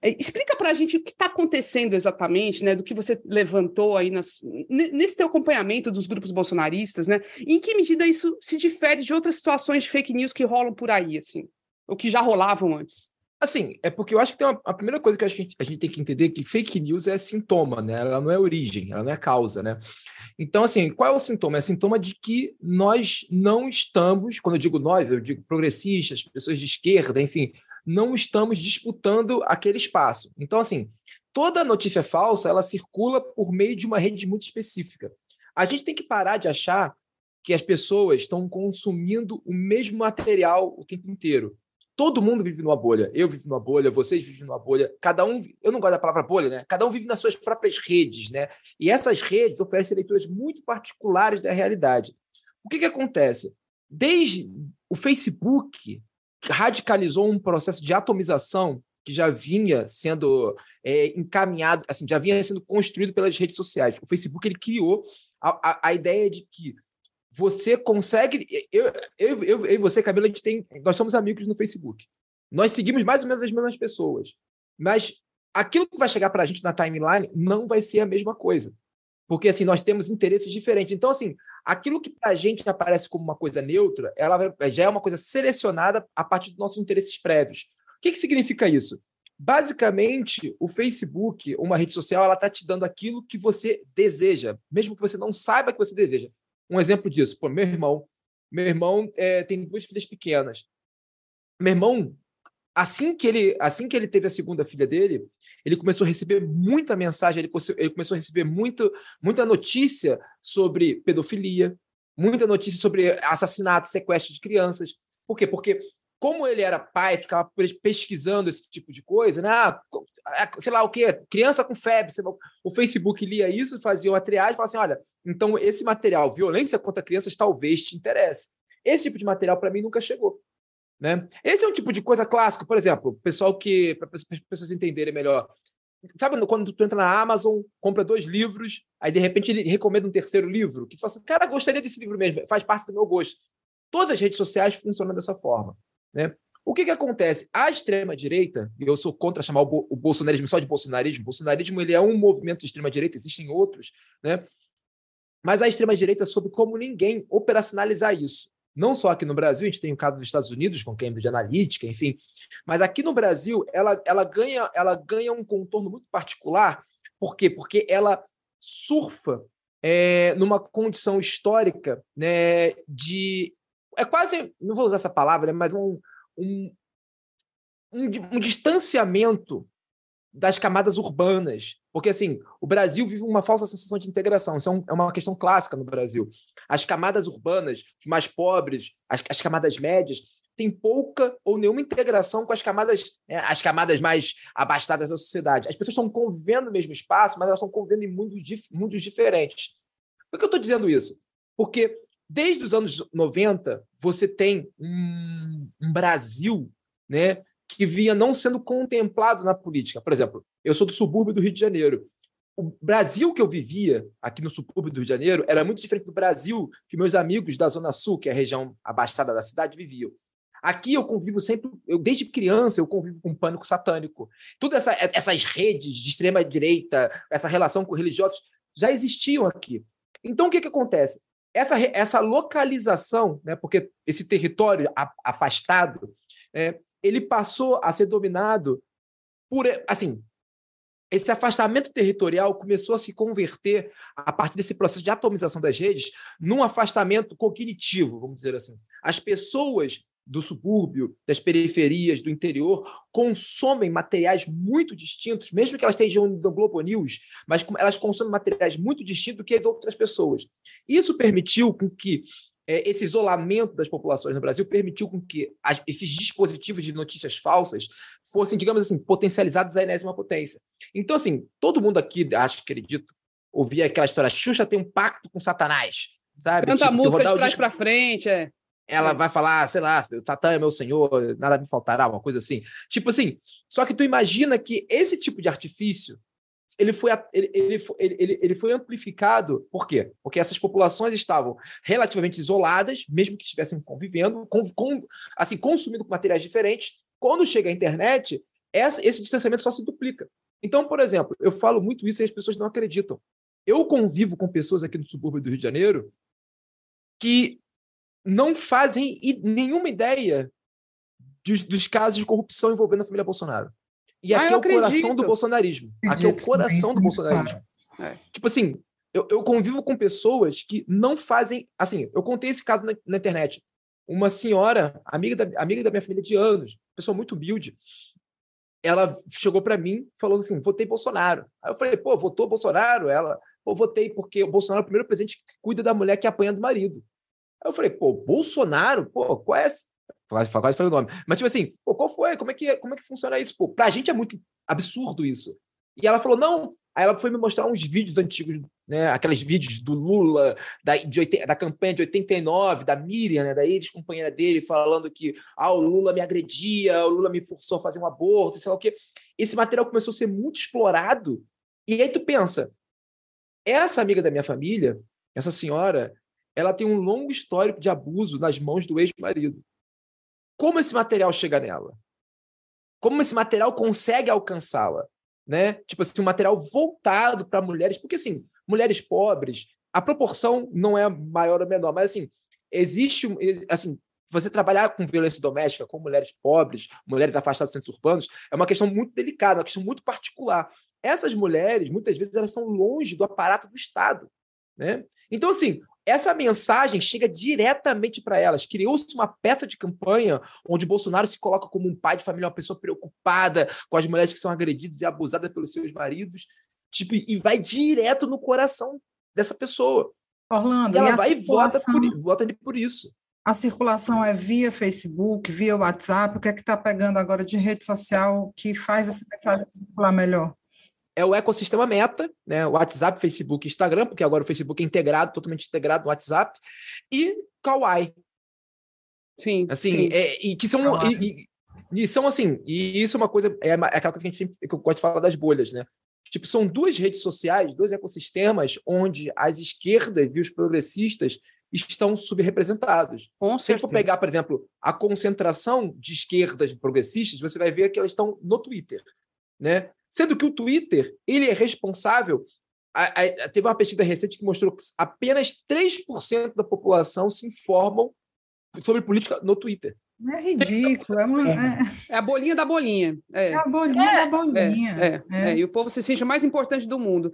É, explica para a gente o que está acontecendo exatamente, né, do que você levantou aí nas, nesse teu acompanhamento dos grupos bolsonaristas, né? em que medida isso se difere de outras situações de fake news que rolam por aí, assim, ou que já rolavam antes? Assim, é porque eu acho que tem uma, a primeira coisa que a gente, a gente tem que entender é que fake news é sintoma, né? Ela não é origem, ela não é causa, né? Então, assim, qual é o sintoma? É sintoma de que nós não estamos, quando eu digo nós, eu digo progressistas, pessoas de esquerda, enfim, não estamos disputando aquele espaço. Então, assim, toda notícia falsa ela circula por meio de uma rede muito específica. A gente tem que parar de achar que as pessoas estão consumindo o mesmo material o tempo inteiro. Todo mundo vive numa bolha. Eu vivo numa bolha, vocês vivem numa bolha. Cada um, eu não gosto da palavra bolha, né? Cada um vive nas suas próprias redes, né? E essas redes oferecem leituras muito particulares da realidade. O que, que acontece? Desde o Facebook, radicalizou um processo de atomização que já vinha sendo é, encaminhado, assim, já vinha sendo construído pelas redes sociais. O Facebook ele criou a, a, a ideia de que você consegue. Eu, eu, eu, eu e você, Camila, a gente tem. Nós somos amigos no Facebook. Nós seguimos mais ou menos as mesmas pessoas. Mas aquilo que vai chegar para a gente na timeline não vai ser a mesma coisa. Porque assim, nós temos interesses diferentes. Então, assim, aquilo que para a gente aparece como uma coisa neutra, ela já é uma coisa selecionada a partir dos nossos interesses prévios. O que, que significa isso? Basicamente, o Facebook, uma rede social, ela está te dando aquilo que você deseja, mesmo que você não saiba que você deseja. Um exemplo disso, pô, meu irmão. Meu irmão é, tem duas filhas pequenas. Meu irmão assim que ele assim que ele teve a segunda filha dele, ele começou a receber muita mensagem, ele, ele começou a receber muito, muita notícia sobre pedofilia, muita notícia sobre assassinato, sequestro de crianças. Por quê? Porque como ele era pai, ficava pesquisando esse tipo de coisa, né? Ah, sei lá o quê, criança com febre. O Facebook lia isso, fazia uma triagem e falava assim: olha, então esse material, violência contra crianças, talvez te interesse. Esse tipo de material, para mim, nunca chegou. Né? Esse é um tipo de coisa clássico, por exemplo, pessoal que, para as pessoas entenderem melhor, sabe quando tu entra na Amazon, compra dois livros, aí de repente ele recomenda um terceiro livro, que tu fala assim, cara, gostaria desse livro mesmo, faz parte do meu gosto. Todas as redes sociais funcionam dessa forma. Né? O que, que acontece? A extrema-direita, e eu sou contra chamar o, o bolsonarismo só de bolsonarismo, o bolsonarismo ele é um movimento de extrema-direita, existem outros, né? mas a extrema-direita soube como ninguém operacionalizar isso não só aqui no Brasil, a gente tem o caso dos Estados Unidos com Cambridge Analytica, enfim, mas aqui no Brasil ela, ela, ganha, ela ganha um contorno muito particular. Por quê? Porque ela surfa é, numa condição histórica né, de. É quase, não vou usar essa palavra, mas um, um, um, um distanciamento das camadas urbanas. Porque, assim, o Brasil vive uma falsa sensação de integração. Isso é, é uma questão clássica no Brasil. As camadas urbanas, os mais pobres, as, as camadas médias, têm pouca ou nenhuma integração com as camadas, né, as camadas mais abastadas da sociedade. As pessoas estão convivendo no mesmo espaço, mas elas estão convivendo em mundos, dif mundos diferentes. Por que eu estou dizendo isso? Porque desde os anos 90, você tem um, um Brasil né, que vinha não sendo contemplado na política. Por exemplo, eu sou do subúrbio do Rio de Janeiro. O Brasil que eu vivia aqui no subúrbio do Rio de Janeiro era muito diferente do Brasil que meus amigos da Zona Sul, que é a região abastada da cidade, viviam. Aqui eu convivo sempre, eu desde criança eu convivo com pânico satânico. Todas essa, essas redes de extrema direita, essa relação com religiosos já existiam aqui. Então o que, que acontece? Essa, essa localização, né, porque esse território afastado, é, ele passou a ser dominado por, assim, esse afastamento territorial começou a se converter, a partir desse processo de atomização das redes, num afastamento cognitivo, vamos dizer assim. As pessoas do subúrbio, das periferias, do interior, consomem materiais muito distintos, mesmo que elas estejam no Globo News, mas elas consomem materiais muito distintos do que as outras pessoas. Isso permitiu com que esse isolamento das populações no Brasil permitiu com que esses dispositivos de notícias falsas fossem, digamos assim, potencializados à enésima potência. Então, assim, todo mundo aqui, acho que acredito, ouvir aquela história, Xuxa tem um pacto com Satanás, sabe? Canta a Tipo, se música de trás pra frente, é. ela É. vai falar, sei lá, Satã é meu senhor, nada me faltará, uma coisa assim. Tipo assim, só que tu imagina que esse tipo de artifício, ele foi, ele, ele, ele, ele, foi amplificado, por quê? Porque essas populações estavam relativamente isoladas, mesmo que estivessem convivendo, com, com, assim, consumindo materiais diferentes. Quando chega a internet, essa, esse distanciamento só se duplica. Então, por exemplo, eu falo muito isso e as pessoas não acreditam. Eu convivo com pessoas aqui no subúrbio do Rio de Janeiro que não fazem nenhuma ideia dos, dos casos de corrupção envolvendo a família Bolsonaro. E Ah, aqui eu é o coração acredito. do bolsonarismo. Aqui é o coração do também, bolsonarismo. É. Tipo assim, eu, eu convivo com pessoas que não fazem. Assim, eu contei esse caso na, na internet. Uma senhora, amiga da, amiga da minha família de anos, pessoa muito humilde, ela chegou para mim falou assim: votei Bolsonaro. Aí eu falei, pô, votou Bolsonaro? Ela, pô, votei porque o Bolsonaro é o primeiro presidente que cuida da mulher que apanha do marido. Aí eu falei, pô, Bolsonaro? Pô, qual é esse? Quase, quase falei o nome. Mas, tipo assim, pô, qual foi? Como é que, como é que funciona isso? Pô, pra gente é muito absurdo isso. E ela falou, não. Aí ela foi me mostrar uns vídeos antigos, né? Aqueles vídeos do Lula, da, de, da campanha de 89, da Miriam, né? Da ex-companheira dele, falando que ah, o Lula me agredia, o Lula me forçou a fazer um aborto, sei lá o quê. Esse material começou a ser muito explorado. E aí tu pensa, essa amiga da minha família, essa senhora, ela tem um longo histórico de abuso nas mãos do ex-marido. Como esse material chega nela? Como esse material consegue alcançá-la? Né? Tipo assim, um material voltado para mulheres, porque assim, mulheres pobres, a proporção não é maior ou menor, mas assim, existe assim, você trabalhar com violência doméstica com mulheres pobres, mulheres afastadas dos centros urbanos, é uma questão muito delicada, uma questão muito particular. Essas mulheres, muitas vezes, elas estão longe do aparato do Estado. Né? Então, assim, essa mensagem chega diretamente para elas. Criou-se uma peça de campanha onde Bolsonaro se coloca como um pai de família, uma pessoa preocupada com as mulheres que são agredidas e abusadas pelos seus maridos, tipo, e vai direto no coração dessa pessoa. Orlando, E ela vai e vota, circulação, por, vota ali por isso. a circulação é via Facebook, via WhatsApp? O que é que está pegando agora de rede social que faz essa mensagem circular melhor? É o ecossistema Meta, né? WhatsApp, Facebook, Instagram, porque agora o Facebook é integrado, totalmente integrado no WhatsApp, e Kawaii. Sim. Assim, sim. é, e que são e, e- e são assim, e isso é uma coisa, é é aquela coisa que a gente que eu gosto de falar das bolhas, né? Tipo, são duas redes sociais, dois ecossistemas onde as esquerdas e os progressistas estão subrepresentados. Com Se for pegar, por exemplo, a concentração de esquerdas progressistas, você vai ver que elas estão no Twitter, né? Sendo que o Twitter, ele é responsável a- a- teve uma pesquisa recente que mostrou que apenas 3% da população se informam sobre política no Twitter. É ridículo, é, uma, é, É a bolinha da bolinha. É. é a bolinha da É, bolinha. é, é, e o povo se sente o mais importante do mundo.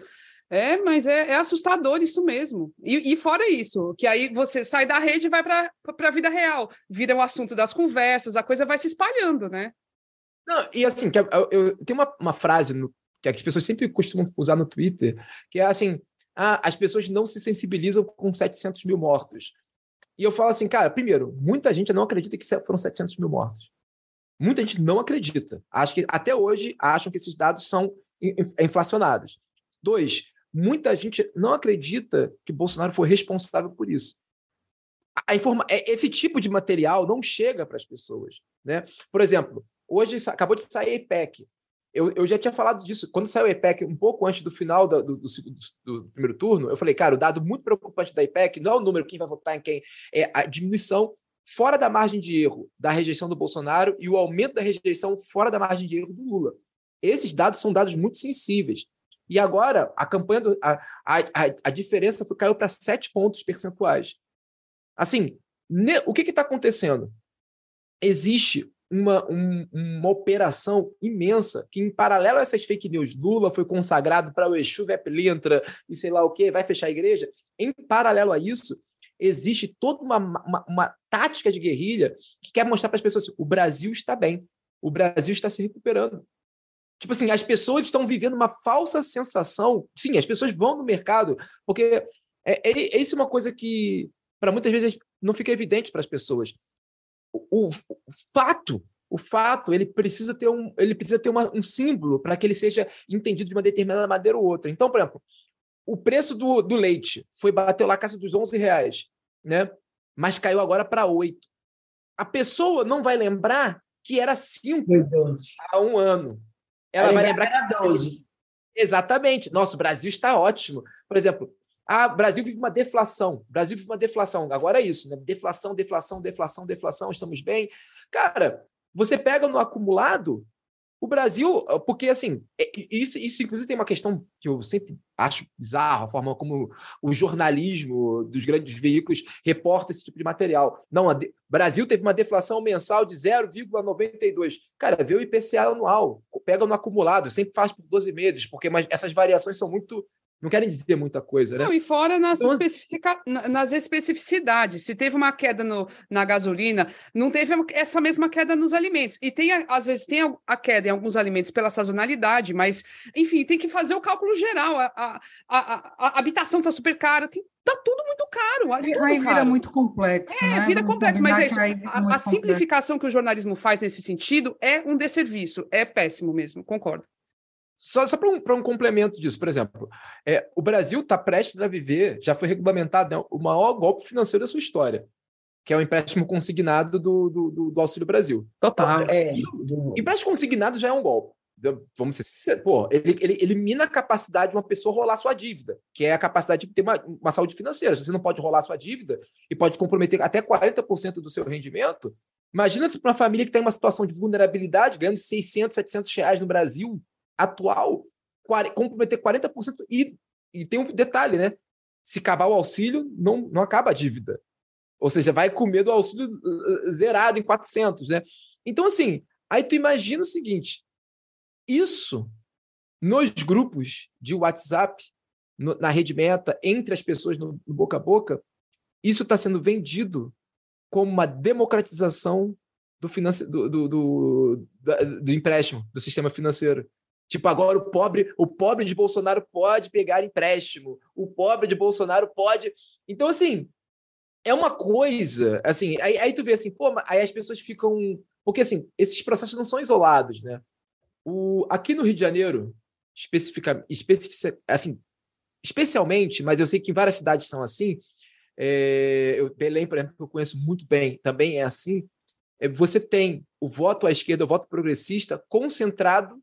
É, mas é, é assustador isso mesmo. E, e fora isso, que aí você sai da rede e vai para a vida real. Vira o assunto das conversas, a coisa vai se espalhando, né? Não, e assim, que eu, eu- tem uma, uma frase no- que as pessoas sempre costumam usar no Twitter, que é assim: ah, as pessoas não se sensibilizam com 700 mil mortos. E eu falo assim, cara, primeiro, muita gente não acredita que foram 700 mil mortos. Muita gente não acredita. Acho que até hoje acham que esses dados são in- in- inflacionados. Dois, muita gente não acredita que Bolsonaro foi responsável por isso. A- a informa é- esse tipo de material não chega para as pessoas. Né? Por exemplo, hoje acabou de sair a IPEC. Eu, eu já tinha falado disso. Quando saiu a IPEC, um pouco antes do final do, do- do do- primeiro turno, eu falei, cara, o dado muito preocupante da IPEC não é o número, quem vai votar em quem, é a diminuição fora da margem de erro da rejeição do Bolsonaro e o aumento da rejeição fora da margem de erro do Lula. Esses dados são dados muito sensíveis. E agora, a campanha, do, a, a, a, a diferença foi, caiu para sete pontos percentuais. Assim, ne- o que está acontecendo? Existe uma, um- uma operação imensa que, em paralelo a essas fake news, Lula foi consagrado para o Exu Veplintra e sei lá o quê, vai fechar a igreja. Em paralelo a isso, existe toda uma, uma, uma tática de guerrilha que quer mostrar para as pessoas assim, o Brasil está bem, o Brasil está se recuperando. Tipo assim, as pessoas estão vivendo uma falsa sensação. Sim, as pessoas vão no mercado, porque é, é, é isso é uma coisa que, para muitas vezes, não fica evidente para as pessoas. O, o- fato, o fato, ele precisa ter um, ele precisa ter uma- um símbolo para que ele seja entendido de uma determinada maneira ou outra. Então, por exemplo, o preço do, do leite foi bateu lá a casa dos 11 reais, né? Mas caiu agora para 8. A pessoa não vai lembrar que era 5 há um ano. Ela vai lembrar que era 12. Exatamente. Nosso Brasil está ótimo. Por exemplo, ah, Brasil vive uma deflação. Brasil vive uma deflação. Agora é isso, né? Deflação, deflação, deflação, deflação, estamos bem. Cara, você pega no acumulado, o Brasil, porque assim, é, isso, isso inclusive tem uma questão que eu sempre acho bizarra, a forma como o jornalismo dos grandes veículos reporta esse tipo de material. Não, Brasil teve uma deflação mensal de 0,92. Cara, vê o IPCA anual, pega no acumulado, sempre faz por 12 meses, porque essas variações são muito não querem dizer muita coisa, né? Não, e fora nas, então, especifica... nas especificidades. Se teve uma queda no, na gasolina, não teve essa mesma queda nos alimentos. E tem, às vezes, tem a queda em alguns alimentos pela sazonalidade, mas, enfim, tem que fazer o cálculo geral. A, a, a, a habitação está super cara, tem, tá tudo muito caro. Tudo aí vira caro. muito complexo. É, né? vira complexo, mas é isso, a, a simplificação que o jornalismo faz nesse sentido é um desserviço, é péssimo mesmo, concordo. Só, só para um, um complemento disso, por exemplo, é, o Brasil está prestes a viver, já foi regulamentado né, o maior golpe financeiro da sua história, que é o empréstimo consignado do, do, do, do Auxílio Brasil. Total. É, do... Empréstimo consignado já é um golpe. Vamos dizer, pô, ele, ele elimina a capacidade de uma pessoa rolar sua dívida, que é a capacidade de ter uma, uma saúde financeira. Você não pode rolar sua dívida e pode comprometer até 40% do seu rendimento. Imagina para uma família que tem uma situação de vulnerabilidade, ganhando 600, 700 reais no Brasil, atual comprometer 40% e, e tem um detalhe, né? Se acabar o auxílio, não, não acaba a dívida. Ou seja, vai comer do auxílio uh, zerado em 400, né? Então, assim, aí tu imagina o seguinte, isso nos grupos de WhatsApp, no, na rede meta, entre as pessoas no, no boca a boca, isso está sendo vendido como uma democratização do, finance, do, do, do, do, empréstimo, do sistema financeiro. Tipo, agora o pobre, o pobre de Bolsonaro pode pegar empréstimo, o pobre de Bolsonaro pode. Então, assim, é uma coisa, assim, aí, aí tu vê assim, pô, aí as pessoas ficam. Porque assim, esses processos não são isolados, né? O, aqui no Rio de Janeiro, especifica, especific, assim, especialmente, mas eu sei que em várias cidades são assim. É, eu, Belém, por exemplo, que eu conheço muito bem, também é assim. É, você tem o voto à esquerda, o voto progressista, concentrado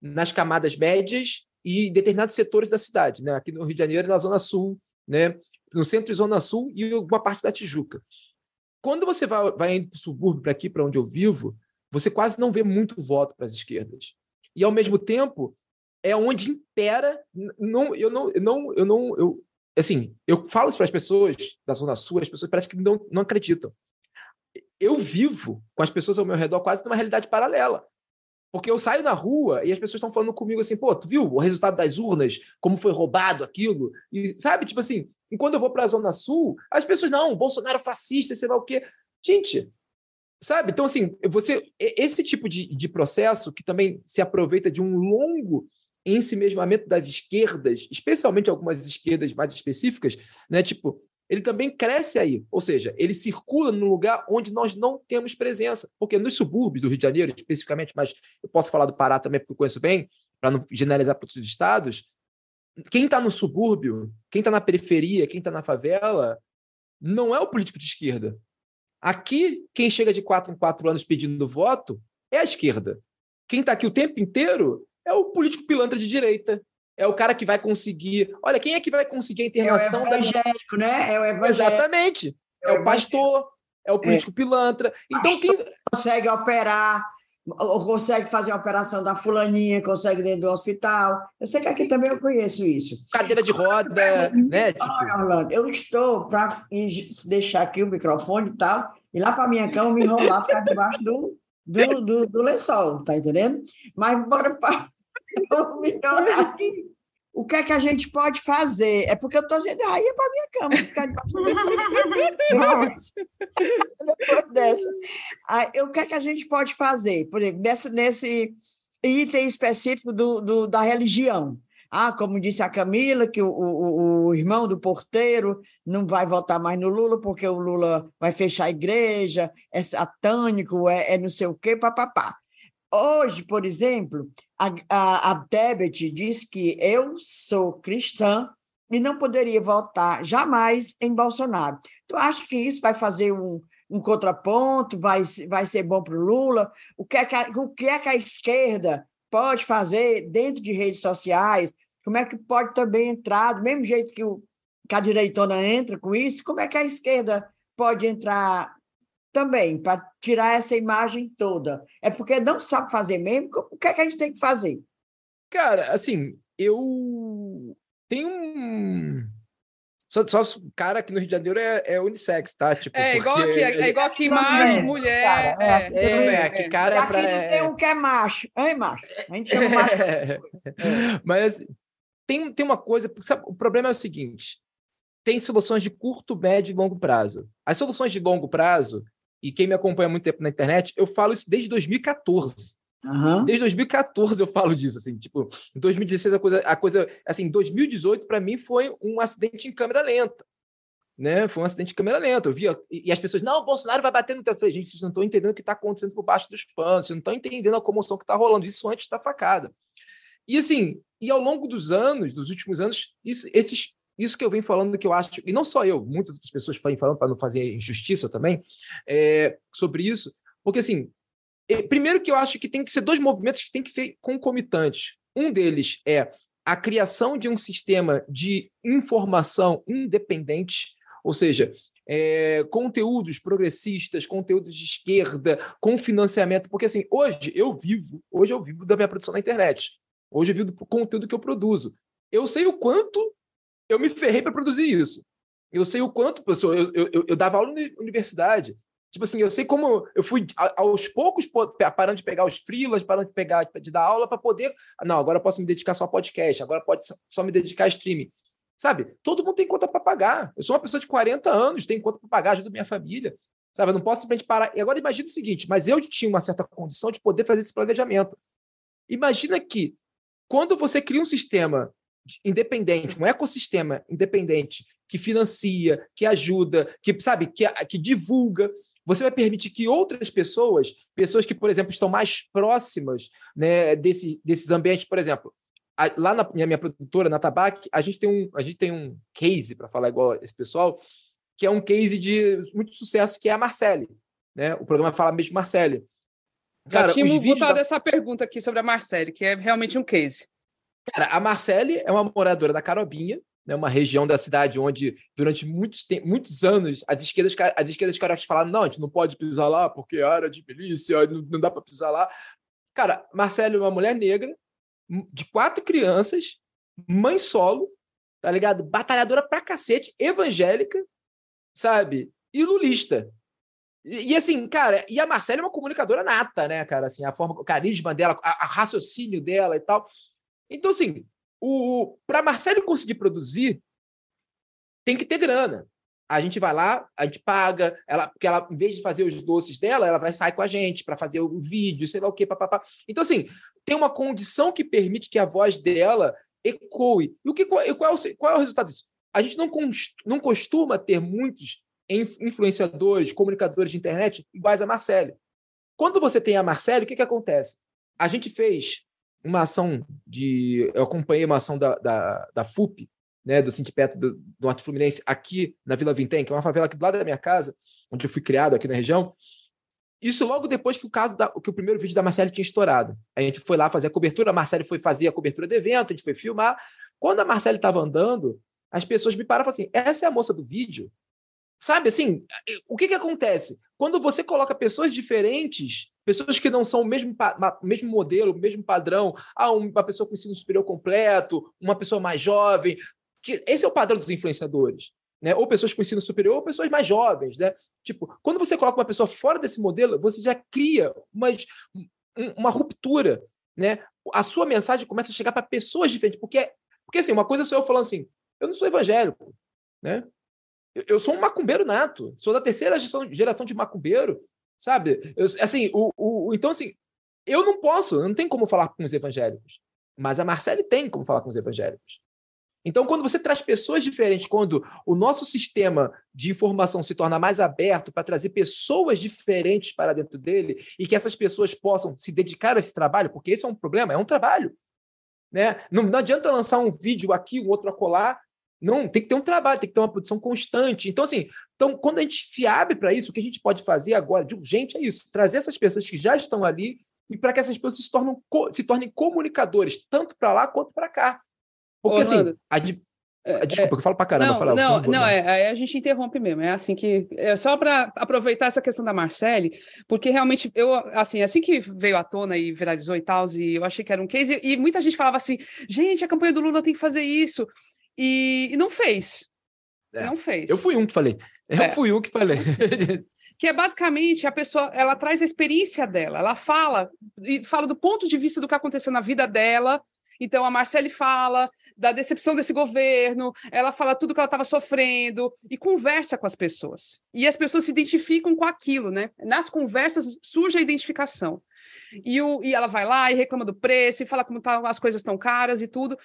nas camadas médias e determinados setores da cidade, né? Aqui no Rio de Janeiro, na Zona Sul, né? No centro e Zona Sul e uma parte da Tijuca. Quando você vai, vai indo para o subúrbio, para aqui, para onde eu vivo, você quase não vê muito voto para as esquerdas. E, ao mesmo tempo, é onde impera. Não, eu não, eu não, eu não, eu, assim, eu falo para as pessoas da Zona Sul, as pessoas parecem que não, não acreditam. Eu vivo com as pessoas ao meu redor quase numa realidade paralela. Porque eu saio na rua e as pessoas estão falando comigo assim, pô, tu viu o resultado das urnas, como foi roubado aquilo? E sabe, tipo assim, e quando eu vou para a Zona Sul, as pessoas, não, Bolsonaro fascista, sei lá o quê. Gente, sabe? Então, assim, você, esse tipo de, de processo que também se aproveita de um longo ensimesmamento das esquerdas, especialmente algumas esquerdas mais específicas, né? Tipo, ele também cresce aí, ou seja, ele circula num lugar onde nós não temos presença, porque nos subúrbios do Rio de Janeiro, especificamente, mas eu posso falar do Pará também porque eu conheço bem, para não generalizar para outros estados, quem está no subúrbio, quem está na periferia, quem está na favela, não é o político de esquerda. Aqui, quem chega de quatro em quatro anos pedindo voto é a esquerda. Quem está aqui o tempo inteiro é o político pilantra de direita, é o cara que vai conseguir. Olha, quem é que vai conseguir a internação é o evangélico, da. né? É o evangélico. Exatamente. É, é o pastor, é o político é. pilantra. Então quem consegue operar, ou consegue fazer a operação da fulaninha, consegue dentro do hospital. Eu sei que aqui também eu conheço isso. Cadeira de roda, né? Tipo... Olha, Orlando, eu estou para deixar aqui o microfone e tal, e lá para minha cama me enrolar, ficar debaixo do, do, do, do lençol, tá entendendo? Mas bora para o que é que a gente pode fazer? É porque eu estou dizendo, aí é para minha cama, ficar debaixo Depois dessa. O que é que a gente pode fazer? Por exemplo, nessa, nesse item específico do, do, da religião. Ah, como disse a Camila, que o, o, o, irmão do porteiro não vai votar mais no Lula porque o Lula vai fechar a igreja, é satânico, é, é não sei o quê, papapá. Hoje, por exemplo, a, a, a diz que eu sou cristã e não poderia votar jamais em Bolsonaro. Tu acha que isso vai fazer um, um contraponto, vai, vai ser bom para o Lula? O que, é que a, o que é que a esquerda pode fazer dentro de redes sociais? Como é que pode também entrar, do mesmo jeito que, o, que a direitona entra com isso, como é que a esquerda pode entrar também, para tirar essa imagem toda? É porque não sabe fazer mesmo? O que é que a gente tem que fazer? Cara, assim, eu tenho um só, só cara aqui no Rio de Janeiro é, é unissex, tá? Tipo, é, igual aqui, é, é igual aqui, macho, mulher. Cara, é, é, é, é, que cara é pra. Aqui não tem um que é macho, hein, macho? A gente chama macho. Mas assim, tem, tem uma coisa, sabe, o problema é o seguinte: tem soluções de curto, médio e longo prazo. As soluções de longo prazo, e quem me acompanha há muito tempo na internet, eu falo isso desde 2014. Uhum. Desde 2014 eu falo disso, assim, tipo, em 2016 a coisa, a coisa assim, 2018 para mim foi um acidente em câmera lenta, né? Foi um acidente em câmera lenta. Eu via e, as pessoas, não, o Bolsonaro vai bater no teto. Eu falei, gente, vocês não estão entendendo o que está acontecendo por baixo dos panos, vocês não estão entendendo a comoção que está rolando. Isso antes da facada. E assim, e ao longo dos anos, dos últimos anos, isso, esses isso que eu venho falando que eu acho, e não só eu, muitas outras pessoas vêm falando para não fazer injustiça também, é, sobre isso, porque assim, Primeiro que eu acho que tem que ser dois movimentos que têm que ser concomitantes. Um deles é a criação de um sistema de informação independente, ou seja, é, conteúdos progressistas, conteúdos de esquerda, com financiamento, porque assim, hoje eu vivo, hoje eu vivo da minha produção na internet. Hoje eu vivo do conteúdo que eu produzo. Eu sei o quanto eu me ferrei para produzir isso. Eu sei o quanto, pessoal, eu, eu, eu dava aula na universidade. Tipo assim, eu sei como eu fui aos poucos parando de pegar os freelas, parando de pegar de dar aula para poder. Não, agora eu posso me dedicar só a podcast, agora pode só me dedicar a streaming. Sabe? Todo mundo tem conta para pagar. Eu sou uma pessoa de 40 anos, tenho conta para pagar, ajuda minha família. Sabe? Eu não posso simplesmente parar. E agora imagina o seguinte: mas eu tinha uma certa condição de poder fazer esse planejamento. Imagina que quando você cria um sistema independente, um ecossistema independente que financia, que ajuda, que sabe, que, que divulga, você vai permitir que outras pessoas, pessoas que, por exemplo, estão mais próximas né, desse, desses ambientes, por exemplo, a, lá na minha, minha produtora, na Tabac, a gente tem um, a gente tem um case, para falar igual esse pessoal, que é um case de muito sucesso, que é a Marcele. Né? O programa fala mesmo Marcele. Cara, Já tínhamos botado da... essa pergunta aqui sobre a Marcele, que é realmente um case. Cara, a Marcele é uma moradora da Carobinha, né, uma região da cidade onde, durante muitos, muitos anos, as esquerdas, as esquerdas cariocas falaram: não, a gente não pode pisar lá porque é área de milícia, não, não dá para pisar lá. Cara, Marcelo é uma mulher negra, de quatro crianças, mãe solo, tá ligado? Batalhadora pra cacete, evangélica, sabe? E lulista. E, e, assim, cara, e a Marcela é uma comunicadora nata, né, cara? Assim, a forma, o carisma dela, a raciocínio dela e tal. Então, assim, o, para Marcelo conseguir produzir, tem que ter grana. A gente vai lá, a gente paga, ela, porque ela, em vez de fazer os doces dela, ela vai sair com a gente para fazer o vídeo, sei lá o quê, papapá. Então, assim, tem uma condição que permite que a voz dela ecoe. E o que, qual, qual, é o, qual é o resultado disso? A gente não, não costuma ter muitos influenciadores, comunicadores de internet iguais a Marcele. Quando você tem a Marcele, o que, que acontece? A gente fez uma ação de. Eu acompanhei uma ação da, da, da FUP, né, do Sindicato do, do Norte Fluminense, aqui na Vila Vintém, que é uma favela aqui do lado da minha casa, onde eu fui criado aqui na região. Isso logo depois que o caso da, que o primeiro vídeo da Marcele tinha estourado. A gente foi lá fazer a cobertura, a Marcele foi fazer a cobertura do evento, a gente foi filmar. Quando a Marcele estava andando, as pessoas me pararam e falaram assim: essa é a moça do vídeo? Sabe assim, o que, que acontece? Quando você coloca pessoas diferentes, pessoas que não são o mesmo, mesmo modelo, o mesmo padrão, ah, uma pessoa com ensino superior completo, uma pessoa mais jovem, que esse é o padrão dos influenciadores, né? Ou pessoas com ensino superior, ou pessoas mais jovens, né? Tipo, quando você coloca uma pessoa fora desse modelo, você já cria uma, uma ruptura, né? A sua mensagem começa a chegar para pessoas diferentes, porque porque assim, uma coisa sou eu falando assim, eu não sou evangélico, né? Eu sou um macumbeiro nato, sou da terceira geração, de macumbeiro, sabe? Eu, assim, o, o, então, assim, eu não posso, não tem como falar com os evangélicos, mas a Marcele tem como falar com os evangélicos. Então, quando você traz pessoas diferentes, quando o nosso sistema de informação se torna mais aberto para trazer pessoas diferentes para dentro dele e que essas pessoas possam se dedicar a esse trabalho, porque esse é um problema, é um trabalho. Né? Não, não adianta lançar um vídeo aqui, um outro acolá, Não, tem que ter um trabalho, tem que ter uma produção constante. Então, assim, então, quando a gente se abre para isso, o que a gente pode fazer agora de urgente é isso: trazer essas pessoas que já estão ali e para que essas pessoas se, tornem, se tornem comunicadores, tanto para lá quanto para cá. Porque, Ô, assim, a, é, Desculpa, é, eu falo para caramba. Não, falar, não, não, é, aí a gente interrompe mesmo. É assim que. É só para aproveitar essa questão da Marcele, porque realmente eu, assim, assim que veio à tona e viralizou e tal, e eu achei que era um case, e, e muita gente falava assim: gente, a campanha do Lula tem que fazer isso. E, e não fez. É. Não fez. Eu fui um que falei. Eu é. fui um que falei. que é basicamente a pessoa, ela traz a experiência dela, ela fala e fala do ponto de vista do que aconteceu na vida dela. Então a Marcele fala da decepção desse governo, ela fala tudo que ela estava sofrendo e conversa com as pessoas. E as pessoas se identificam com aquilo, né? Nas conversas surge a identificação. E, o, e ela vai lá e reclama do preço, e fala como tá, as coisas estão caras e tudo.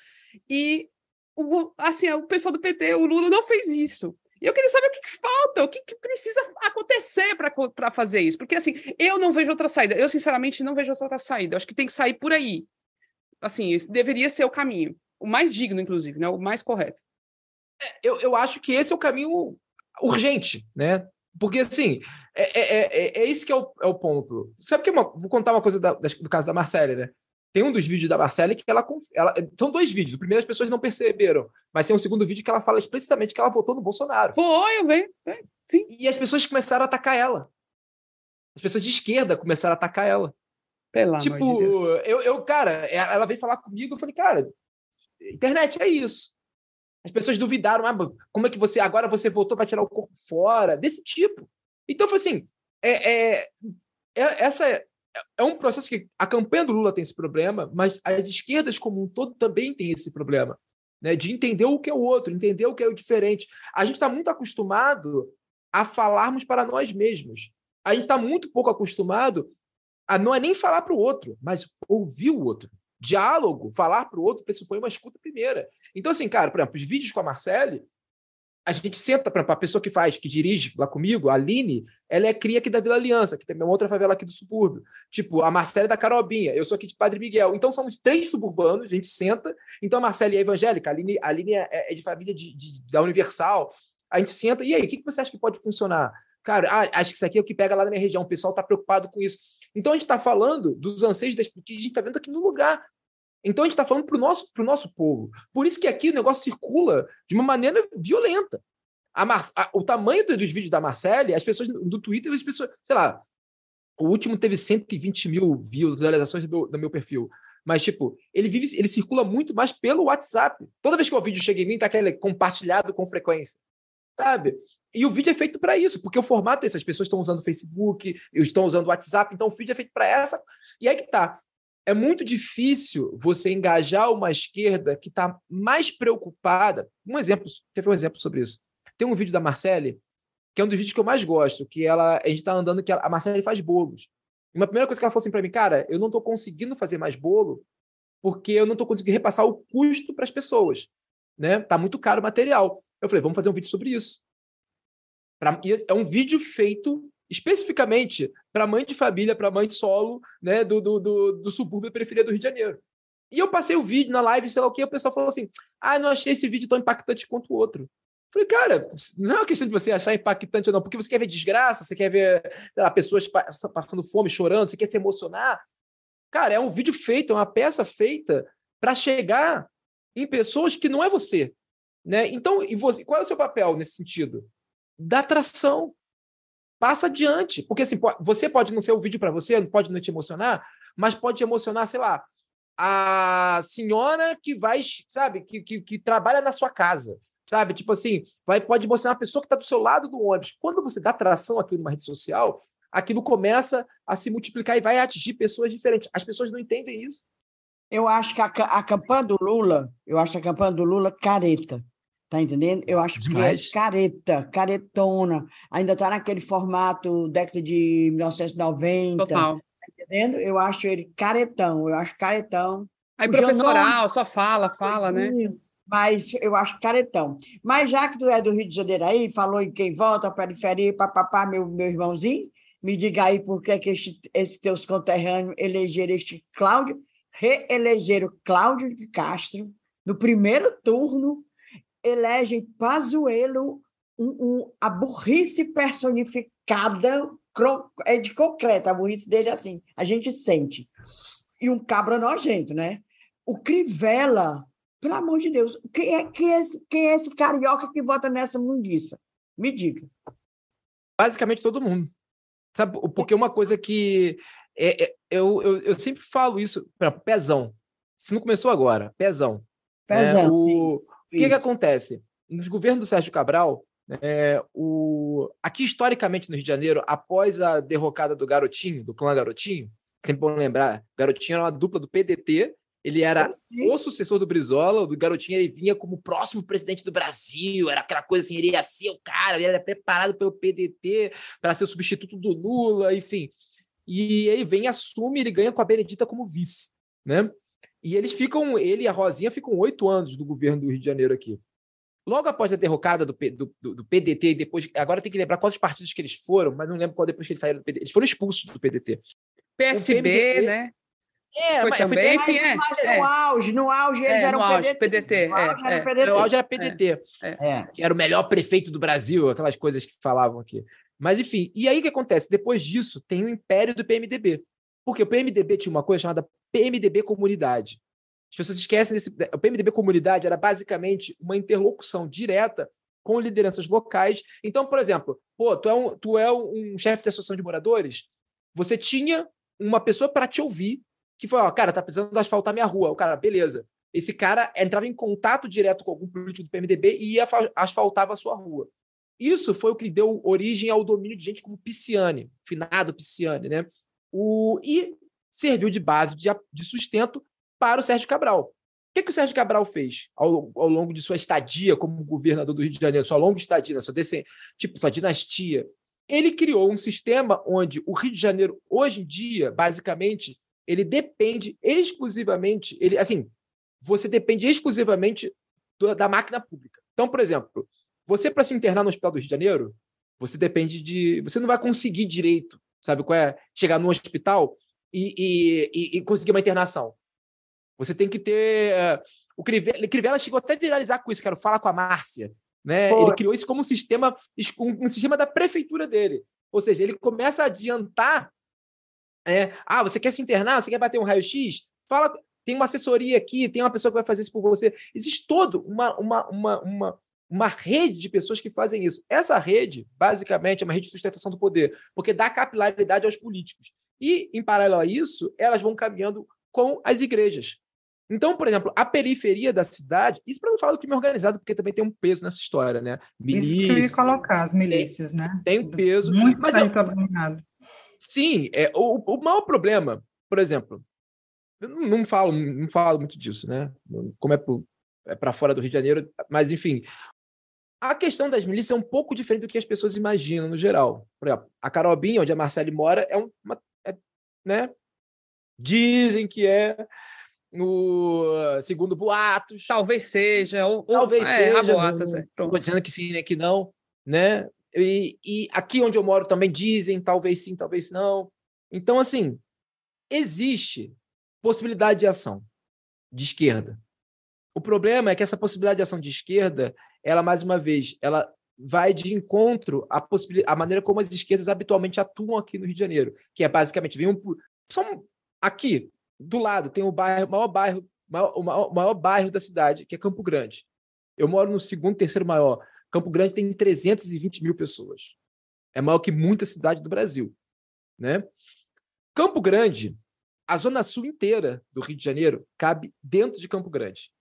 E o, assim, o pessoal do PT, o Lula não fez isso. E eu queria saber o que, que falta, o que, que precisa acontecer para fazer isso. Porque, assim, eu não vejo outra saída. Eu, sinceramente, não vejo outra saída. Eu acho que tem que sair por aí. Assim, esse deveria ser o caminho. O mais digno, inclusive, né? O mais correto. É, eu, eu acho que esse é o caminho urgente, né? Porque, assim, é, é, é, é esse que é o, é o ponto. Sabe que uma, vou contar uma coisa da, do caso da Marcele, né? Tem um dos vídeos da Marcele que ela, ela, São dois vídeos. O primeiro as pessoas não perceberam, mas tem um segundo vídeo que ela fala explicitamente que ela votou no Bolsonaro. Foi, eu vi. Sim. E as pessoas começaram a atacar ela. As pessoas de esquerda começaram a atacar ela. Pelo tipo, de. Eu, eu, cara, ela veio falar comigo, eu falei, cara, internet é isso. As pessoas duvidaram, ah, como é que você agora você voltou para tirar o corpo fora, desse tipo. Então foi assim, é, é, é essa é um processo que a campanha do Lula tem esse problema, mas as esquerdas como um todo também têm esse problema, né? De entender o que é o outro, entender o que é o diferente. A gente está muito acostumado a falarmos para nós mesmos. A gente está muito pouco acostumado a não é nem falar para o outro, mas ouvir o outro. Diálogo, falar para o outro pressupõe uma escuta primeira. Então, assim, cara, por exemplo, os vídeos com a Marcele, a gente senta para a pessoa que faz, que dirige lá comigo, a Aline, ela é cria aqui da Vila Aliança, que tem uma outra favela aqui do subúrbio. Tipo, a Marcela é da Carobinha, eu sou aqui de Padre Miguel. Então somos três suburbanos, a gente senta. Então a Marcela é evangélica, a Aline, a Aline é, é de família de, de, da Universal. A gente senta, e aí, o que, que você acha que pode funcionar? Cara, ah, acho que isso aqui é o que pega lá na minha região, o pessoal está preocupado com isso. Então a gente está falando dos anseios das, que a gente está vendo aqui no lugar. Então a gente está falando para o nosso, nosso povo. Por isso que aqui o negócio circula de uma maneira violenta. A Mar... a, o tamanho dos vídeos da Marcelle, as pessoas do Twitter, as pessoas, sei lá, o último teve 120 mil visualizações do meu, do meu perfil. Mas, tipo, ele vive, ele circula muito mais pelo WhatsApp. Toda vez que o vídeo chega em mim, tá aquele compartilhado com frequência. Sabe? E o vídeo é feito para isso, porque o formato é esse. As pessoas estão usando Facebook, estão usando WhatsApp, então o vídeo é feito para essa. E aí que tá é muito difícil você engajar uma esquerda que está mais preocupada. Um exemplo, ver um exemplo sobre isso? Tem um vídeo da Marcele, que é um dos vídeos que eu mais gosto, que ela, a gente está andando, que ela, a Marcele faz bolos. E uma primeira coisa que ela falou assim para mim, cara, eu não estou conseguindo fazer mais bolo porque eu não estou conseguindo repassar o custo para as pessoas. Né? Tá muito caro o material. Eu falei, vamos fazer um vídeo sobre isso. Pra, é um vídeo feito especificamente para mãe de família, para mãe solo, né, do, do, do, do subúrbio periferia do Rio de Janeiro. E eu passei o vídeo na live, sei lá o que, o pessoal falou assim: ah, não achei esse vídeo tão impactante quanto o outro. Falei, cara, não é uma questão de você achar impactante ou não, porque você quer ver desgraça, você quer ver lá, pessoas passando fome, chorando, você quer te emocionar. Cara, é um vídeo feito, é uma peça feita para chegar em pessoas que não é você. Né? Então, e você, qual é o seu papel nesse sentido? Da atração passa adiante. Porque assim, você pode não ser o vídeo para você, pode não te emocionar, mas pode te emocionar, sei lá, a senhora que vai, sabe, que, que, que trabalha na sua casa. Sabe? Tipo assim, vai, pode emocionar a pessoa que está do seu lado do ônibus. Quando você dá tração aqui numa rede social, aquilo começa a se multiplicar e vai atingir pessoas diferentes. As pessoas não entendem isso. Eu acho que a, a campanha do Lula, eu acho a campanha do Lula careta. Tá entendendo? Eu acho Demais. que é careta, caretona. Ainda está naquele formato década de 1990. Total. Tá entendendo? Eu acho ele caretão, eu acho caretão. Aí, o professoral, só fala, fala, né? Mas eu acho caretão. Mas já que tu é do Rio de Janeiro aí, falou em quem volta, periferia, papapá, meu, meu irmãozinho, me diga aí por que, que esses esse teus conterrâneos elegeram este Cláudio, reelegeram Cláudio de Castro no primeiro turno elegem Pazuello um, um, a burrice personificada é de concreto, a burrice dele é assim, a gente sente. E um cabra nojento, né? O Crivella, pelo amor de Deus, quem é, quem é, esse, quem é esse carioca que vota nessa mundiça? Me diga. Basicamente todo mundo. Sabe, porque uma coisa que é, é, eu, eu, eu sempre falo isso, para pezão. Se não começou agora, pezão. Pezão, é, o, o que, que acontece? Nos governos do Sérgio Cabral, é, o... Aqui, historicamente, no Rio de Janeiro, após a derrocada do Garotinho, do clã Garotinho, sempre bom lembrar, Garotinho era uma dupla do PDT, ele era o sucessor do Brizola, o Garotinho ele vinha como próximo presidente do Brasil, era aquela coisa assim, ele ia ser o cara, ele era preparado pelo PDT para ser o substituto do Lula, enfim. E ele vem, assume, ele ganha com a Benedita como vice, né? E eles ficam, ele e a Rosinha ficam oito anos do governo do Rio de Janeiro aqui. Logo após a derrocada do, do, do, PDT, e depois, agora tem que lembrar quais partidos que eles foram, mas não lembro qual depois que eles saíram do PDT. Eles foram expulsos do PDT. PSB, PMDB, né? É, foi também, enfim, é, é. No auge, no auge eles é, eram auge, PDT. PDT. No auge, é, era PDT. No auge era PDT. É. Que era o melhor prefeito do Brasil, aquelas coisas que falavam aqui. Mas, enfim, e aí o que acontece? Depois disso, tem o império do PMDB. Porque o PMDB tinha uma coisa chamada PMDB Comunidade. As pessoas esquecem desse. O PMDB Comunidade era basicamente uma interlocução direta com lideranças locais. Então, por exemplo, pô, tu é um, tu é um chefe de associação de moradores, você tinha uma pessoa para te ouvir que falou: ó, cara, tá precisando asfaltar minha rua. O cara, beleza. Esse cara entrava em contato direto com algum político do PMDB e ia asfaltava a sua rua. Isso foi o que deu origem ao domínio de gente como Pisciani, finado Pisciani, né? O, e serviu de base de, de sustento para o Sérgio Cabral. O que, que o Sérgio Cabral fez ao, ao longo de sua estadia como governador do Rio de Janeiro, sua longa estadia, sua, desse, tipo, sua dinastia? Ele criou um sistema onde o Rio de Janeiro, hoje em dia, basicamente, ele depende exclusivamente, ele assim, você depende exclusivamente do, da máquina pública. Então, por exemplo, você para se internar no Hospital do Rio de Janeiro, você depende de, você não vai conseguir direito, sabe qual é? Chegar no hospital e, e, e, conseguir uma internação. Você tem que ter. Uh, o Crivella, Crivella chegou até a viralizar com isso, quero falar com a Márcia. Né? Ele criou isso como um sistema, um, sistema da prefeitura dele. Ou seja, ele começa a adiantar. É, ah, você quer se internar? Você quer bater um raio-x? Fala, tem uma assessoria aqui, tem uma pessoa que vai fazer isso por você. Existe todo uma, uma, uma, uma, uma rede de pessoas que fazem isso. Essa rede, basicamente, é uma rede de sustentação do poder, porque dá capilaridade aos políticos. E, em paralelo a isso, elas vão caminhando com as igrejas. Então, por exemplo, a periferia da cidade, isso para não falar do crime organizado, porque também tem um peso nessa história, né? Milícia, isso que eu ia colocar, as milícias, tem, né? Tem um peso. Muito mas eu, Sim, é, o, o maior problema, por exemplo, eu não, não falo, não falo muito disso, né? Como é para é fora do Rio de Janeiro, mas enfim, a questão das milícias é um pouco diferente do que as pessoas imaginam no geral. Por exemplo, a Carobinha, onde a Marcele mora, é uma, é, né? Dizem que é no segundo boatos. Talvez seja, ou, talvez é, seja. Boatos, é. Estou dizendo que sim, né, que não, né? E, e, aqui onde eu moro também dizem, talvez sim, talvez não. Então, assim, existe possibilidade de ação de esquerda. O problema é que essa possibilidade de ação de esquerda, ela, mais uma vez, ela vai de encontro à, à maneira como as esquerdas habitualmente atuam aqui no Rio de Janeiro, que é basicamente, vem um, são aqui, do lado tem o bairro, maior bairro, maior, o maior, maior bairro da cidade, que é Campo Grande. Eu moro no segundo, terceiro maior. Campo Grande tem 320 mil pessoas. É maior que muita cidade do Brasil. Né? Campo Grande, a zona sul inteira do Rio de Janeiro cabe dentro de Campo Grande.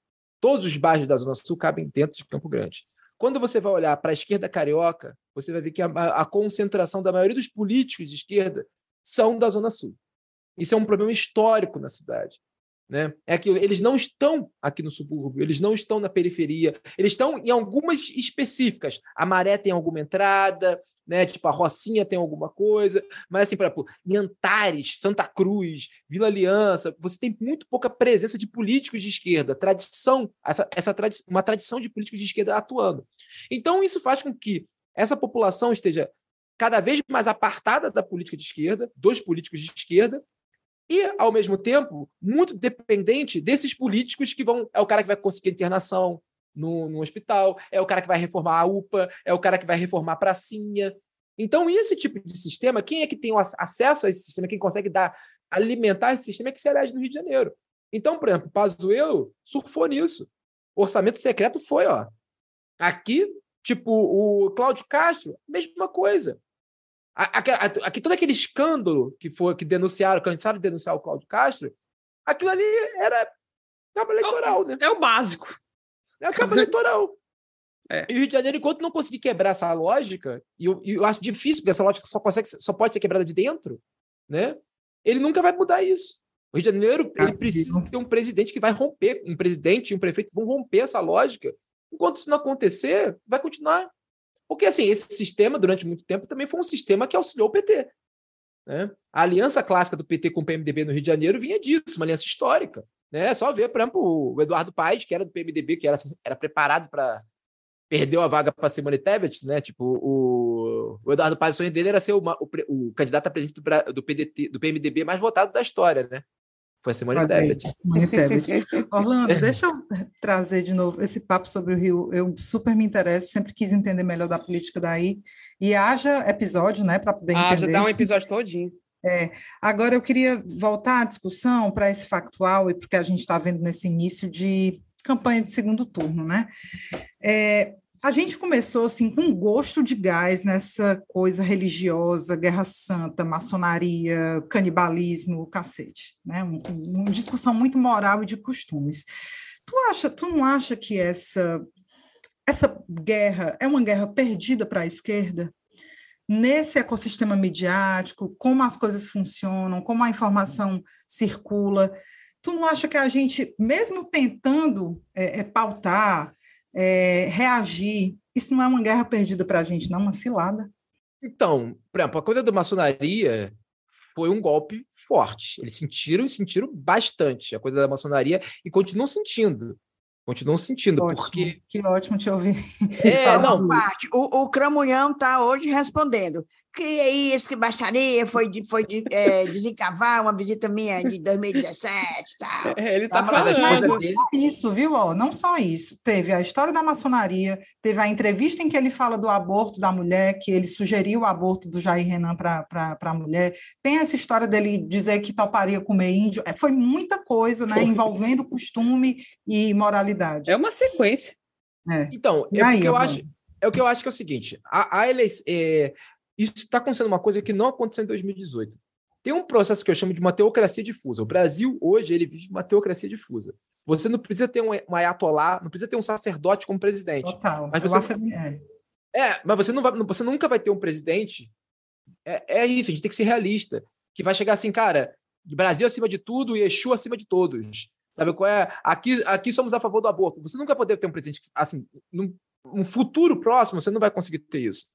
Todos os bairros da zona sul cabem dentro de Campo Grande. Quando você vai olhar para a esquerda carioca, você vai ver que a, a concentração da maioria dos políticos de esquerda são da zona sul. Isso é um problema histórico na cidade. Né? É que eles não estão aqui no subúrbio, eles não estão na periferia, eles estão em algumas específicas. A Maré tem alguma entrada, né? Tipo, a Rocinha tem alguma coisa, mas assim, por exemplo, em Antares, Santa Cruz, Vila Aliança, você tem muito pouca presença de políticos de esquerda, tradição, essa, essa tradi uma tradição de políticos de esquerda atuando. Então, isso faz com que essa população esteja cada vez mais apartada da política de esquerda, dos políticos de esquerda, e, ao mesmo tempo, muito dependente desses políticos que vão. É o cara que vai conseguir internação, no, no hospital, é o cara que vai reformar a UPA, é o cara que vai reformar a pracinha. Então, esse tipo de sistema, quem é que tem acesso a esse sistema, quem consegue dar, alimentar esse sistema é que se elege no Rio de Janeiro. Então, por exemplo, Pazuello surfou nisso. O orçamento secreto foi, ó. Aqui, tipo, o Cláudio Castro, mesma coisa. Aqui, todo aquele escândalo que foi que denunciaram, cansaram de denunciar o Cláudio Castro, aquilo ali era cabo eleitoral, né? É o básico. É a cabo eleitoral. É. E o Rio de Janeiro, enquanto não conseguir quebrar essa lógica, e eu, eu, acho difícil, porque essa lógica só, consegue, só pode ser quebrada de dentro, né? Ele nunca vai mudar isso. O Rio de Janeiro ele precisa ter um presidente que vai romper, um presidente e um prefeito vão romper essa lógica. Enquanto isso não acontecer, vai continuar. Porque assim, esse sistema, durante muito tempo, também foi um sistema que auxiliou o PT. Né? A aliança clássica do PT com o PMDB no Rio de Janeiro vinha disso, uma aliança histórica. Né? É só ver, por exemplo, o Eduardo Paes, que era do PMDB, que era, era preparado para perdeu a vaga para Simone Tebet, né? Tipo, o, o Eduardo Paes, o sonho dele era ser o, o, o candidato a presidente do, do, PDT, do PMDB mais votado da história, né? Foi a Simone Tebet. Simone Tebet. Orlando, deixa eu trazer de novo esse papo sobre o Rio. Eu super me interesso, sempre quis entender melhor da política daí. E haja episódio, né, para poder haja, entender. Haja, dá um episódio todinho. É, agora eu queria voltar à discussão para esse factual e porque a gente está vendo nesse início de campanha de segundo turno, né? É, a gente começou assim com um gosto de gás nessa coisa religiosa, guerra santa, maçonaria, canibalismo, cacete, né? Um, uma discussão muito moral e de costumes. Tu acha, tu não acha que essa essa guerra é uma guerra perdida para a esquerda? Nesse ecossistema midiático, como as coisas funcionam, como a informação circula, tu não acha que a gente, mesmo tentando é, é, pautar é, reagir. Isso não é uma guerra perdida para a gente, não, uma cilada. Então, por exemplo, a coisa da maçonaria foi um golpe forte. Eles sentiram e sentiram bastante a coisa da maçonaria e continuam sentindo. Continuam sentindo, ótimo, porque. Que ótimo te ouvir. É, não. Parte. O, o Cramunhão está hoje respondendo. Que é isso, que baixaria, foi, de, foi de, é, desencavar uma visita minha de 2017 tá? É, ele tá falando. Mas não dele. só isso, viu? Ó, não só isso. Teve a história da maçonaria, teve a entrevista em que ele fala do aborto da mulher, que ele sugeriu o aborto do Jair Renan para a mulher. Tem essa história dele dizer que toparia comer índio. É, foi muita coisa, né? Foi. Envolvendo costume e moralidade. É uma sequência. É. Então, é, aí, eu acho, é o que eu acho que é o seguinte: a, a eleição. É, isso está acontecendo uma coisa que não aconteceu em 2018. Tem um processo que eu chamo de uma teocracia difusa. O Brasil, hoje, ele vive uma teocracia difusa. Você não precisa ter um, um ayatolá, não precisa ter um sacerdote como presidente. Total. Mas você, é. é. mas você, não vai, você nunca vai ter um presidente. É, é isso, a gente tem que ser realista. Que vai chegar assim, cara, Brasil acima de tudo e Exu acima de todos. Sabe qual é? Aqui, aqui somos a favor do aborto. Você nunca vai poder ter um presidente assim, num, num futuro próximo, você não vai conseguir ter isso.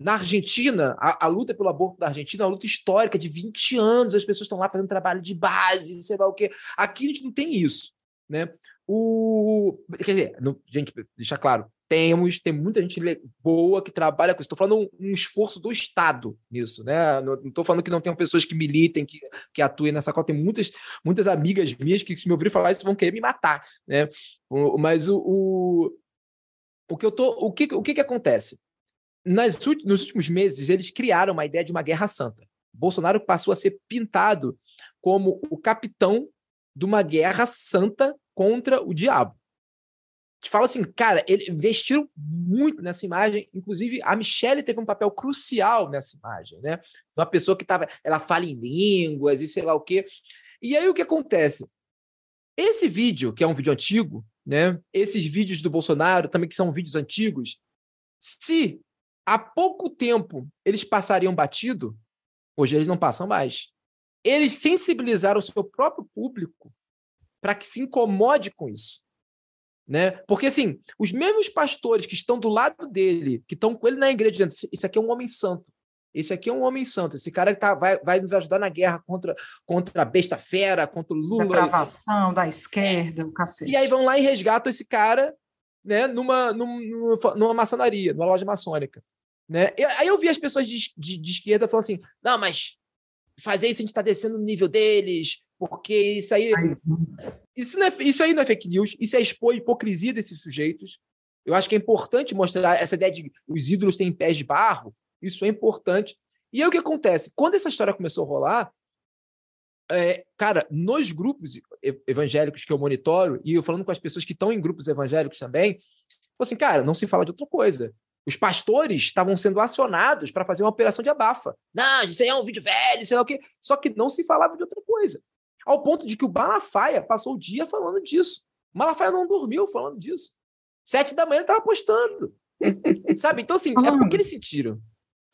Na Argentina, a, a, luta pelo aborto da Argentina é uma luta histórica de 20 anos, as pessoas estão lá fazendo trabalho de base, sei lá o quê. Aqui a gente não tem isso. Né? O, quer dizer, não, gente, deixa claro, temos, tem muita gente boa que trabalha com isso. Estou falando um, um, esforço do Estado nisso, né? Não estou falando que não tenham pessoas que militem, que, que atuem nessa cola. Tem muitas, muitas amigas minhas que, se me ouvirem falar isso, vão querer me matar, né? Mas o, o, o que eu tô, o que, o que, que acontece? Nas, nos últimos meses, eles criaram uma ideia de uma guerra santa. Bolsonaro passou a ser pintado como o capitão de uma guerra santa contra o diabo. Te fala assim, cara, eles investiram muito nessa imagem, inclusive a Michelle teve um papel crucial nessa imagem, né? Uma pessoa que tava, ela fala em línguas e sei lá o quê. E aí o que acontece? Esse vídeo, que é um vídeo antigo, né? Esses vídeos do Bolsonaro também que são vídeos antigos, se há pouco tempo eles passariam batido, hoje eles não passam mais. Eles sensibilizaram o seu próprio público para que se incomode com isso. Né? Porque, assim, os mesmos pastores que estão do lado dele, que estão com ele na igreja, dizendo: Isso aqui é um homem santo. Esse aqui é um homem santo. Esse cara que tá, vai, vai nos ajudar na guerra contra, contra a besta fera, contra o Lula. Depravação da esquerda, o cacete. E aí vão lá e resgatam esse cara né, numa, numa, numa maçonaria, numa loja maçônica. Né? Eu, aí eu vi as pessoas de, de, de, esquerda falando assim: não, mas fazer isso a gente está descendo no nível deles, porque isso aí. Isso, não é, isso aí não é fake news, isso é expor a hipocrisia desses sujeitos. Eu acho que é importante mostrar essa ideia de os ídolos têm pés de barro. Isso é importante. E aí o que acontece? Quando essa história começou a rolar, é, cara, nos grupos evangélicos que eu monitoro, e eu falando com as pessoas que estão em grupos evangélicos também, assim, cara, não se fala de outra coisa. Os pastores estavam sendo acionados para fazer uma operação de abafa. Não, isso aí é um vídeo velho, sei lá o quê. Só que não se falava de outra coisa. Ao ponto de que o Malafaia passou o dia falando disso. O Malafaia não dormiu falando disso. Sete da manhã ele estava postando. Sabe? Então, assim, é porque eles sentiram.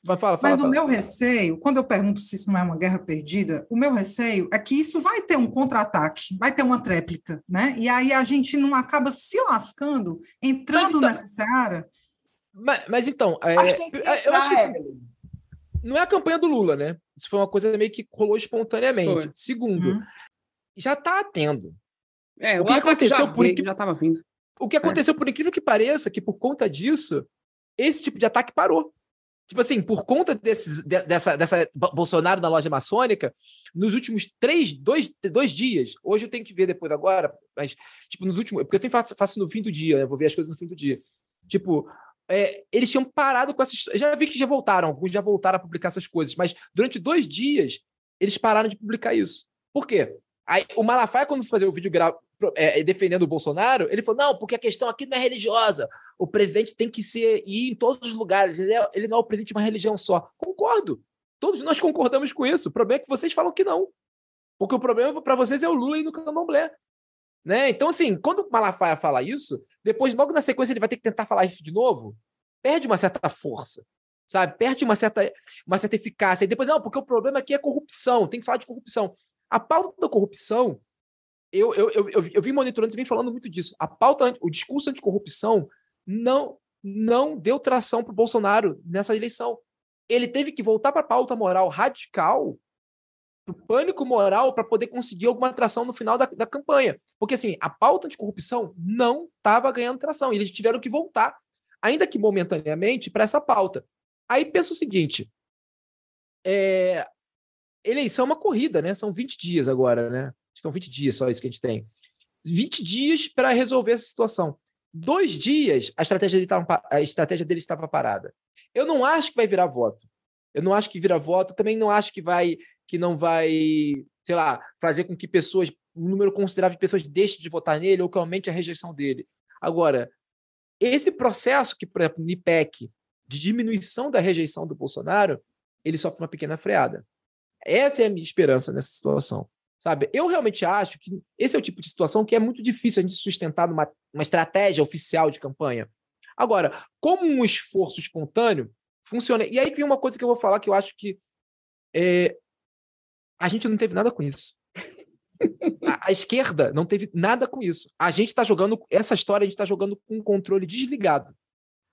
Vai, fala, fala, Mas fala. o meu receio, quando eu pergunto se isso não é uma guerra perdida, o meu receio é que isso vai ter um contra-ataque, vai ter uma tréplica, né? E aí a gente não acaba se lascando, entrando então, nessa seara. Mas, mas então, é, acho eu acho que assim, não é a campanha do Lula, né? Isso foi uma coisa meio que rolou espontaneamente. Foi. Segundo, hum. já está tendo. É, o, que aconteceu já por veio, já vindo. O que aconteceu, é. por incrível que pareça, que por conta disso, esse tipo de ataque parou. Tipo assim, por conta desses, dessa, dessa Bolsonaro na loja maçônica, nos últimos três, dois, dois dias, hoje eu tenho que ver depois agora, mas, tipo, nos últimos. Porque eu tenho, faço, faço no fim do dia, né? Vou ver as coisas no fim do dia. Tipo, é, eles tinham parado com essas. Já vi que já voltaram, alguns já voltaram a publicar essas coisas, mas durante dois dias eles pararam de publicar isso. Por quê? Aí, o Malafaia, quando fazia o vídeo gra... é, defendendo o Bolsonaro, ele falou: não, porque a questão aqui não é religiosa. O presidente tem que ser, ir em todos os lugares. Ele, é, ele não é o presidente de uma religião só. Concordo. Todos nós concordamos com isso. O problema é que vocês falam que não. Porque o problema para vocês é o Lula e no candomblé. Né? Então, assim, quando o Malafaia fala isso, depois, logo na sequência, ele vai ter que tentar falar isso de novo, perde uma certa força, sabe? Perde uma certa, uma certa eficácia. E depois, não, porque o problema aqui é corrupção, tem que falar de corrupção. A pauta da corrupção, eu, eu, eu, eu, eu vim monitorando e vim falando muito disso. A pauta, o discurso anticorrupção não, não deu tração para o Bolsonaro nessa eleição. Ele teve que voltar para a pauta moral radical pânico moral para poder conseguir alguma atração no final da, da campanha. Porque, assim, a pauta de corrupção não estava ganhando tração. E eles tiveram que voltar, ainda que momentaneamente, para essa pauta. Aí pensa o seguinte: é... eleição é uma corrida, né? São 20 dias agora, né? São 20 dias só isso que a gente tem. 20 dias para resolver essa situação. Dois dias, a estratégia, dele tava, a estratégia dele estava parada. Eu não acho que vai virar voto. Eu não acho que vira voto. Também não acho que vai que não vai, sei lá, fazer com que pessoas, um número considerável de pessoas deixem de votar nele ou que aumente a rejeição dele. Agora, esse processo que, por exemplo, no IPEC, de diminuição da rejeição do Bolsonaro, ele sofre uma pequena freada. Essa é a minha esperança nessa situação. Sabe? Eu realmente acho que esse é o tipo de situação que é muito difícil a gente sustentar numa uma estratégia oficial de campanha. Agora, como um esforço espontâneo, funciona. E aí vem uma coisa que eu vou falar que eu acho que é, a gente não teve nada com isso. A, a, esquerda não teve nada com isso. A gente está jogando, essa história a gente está jogando com o controle desligado.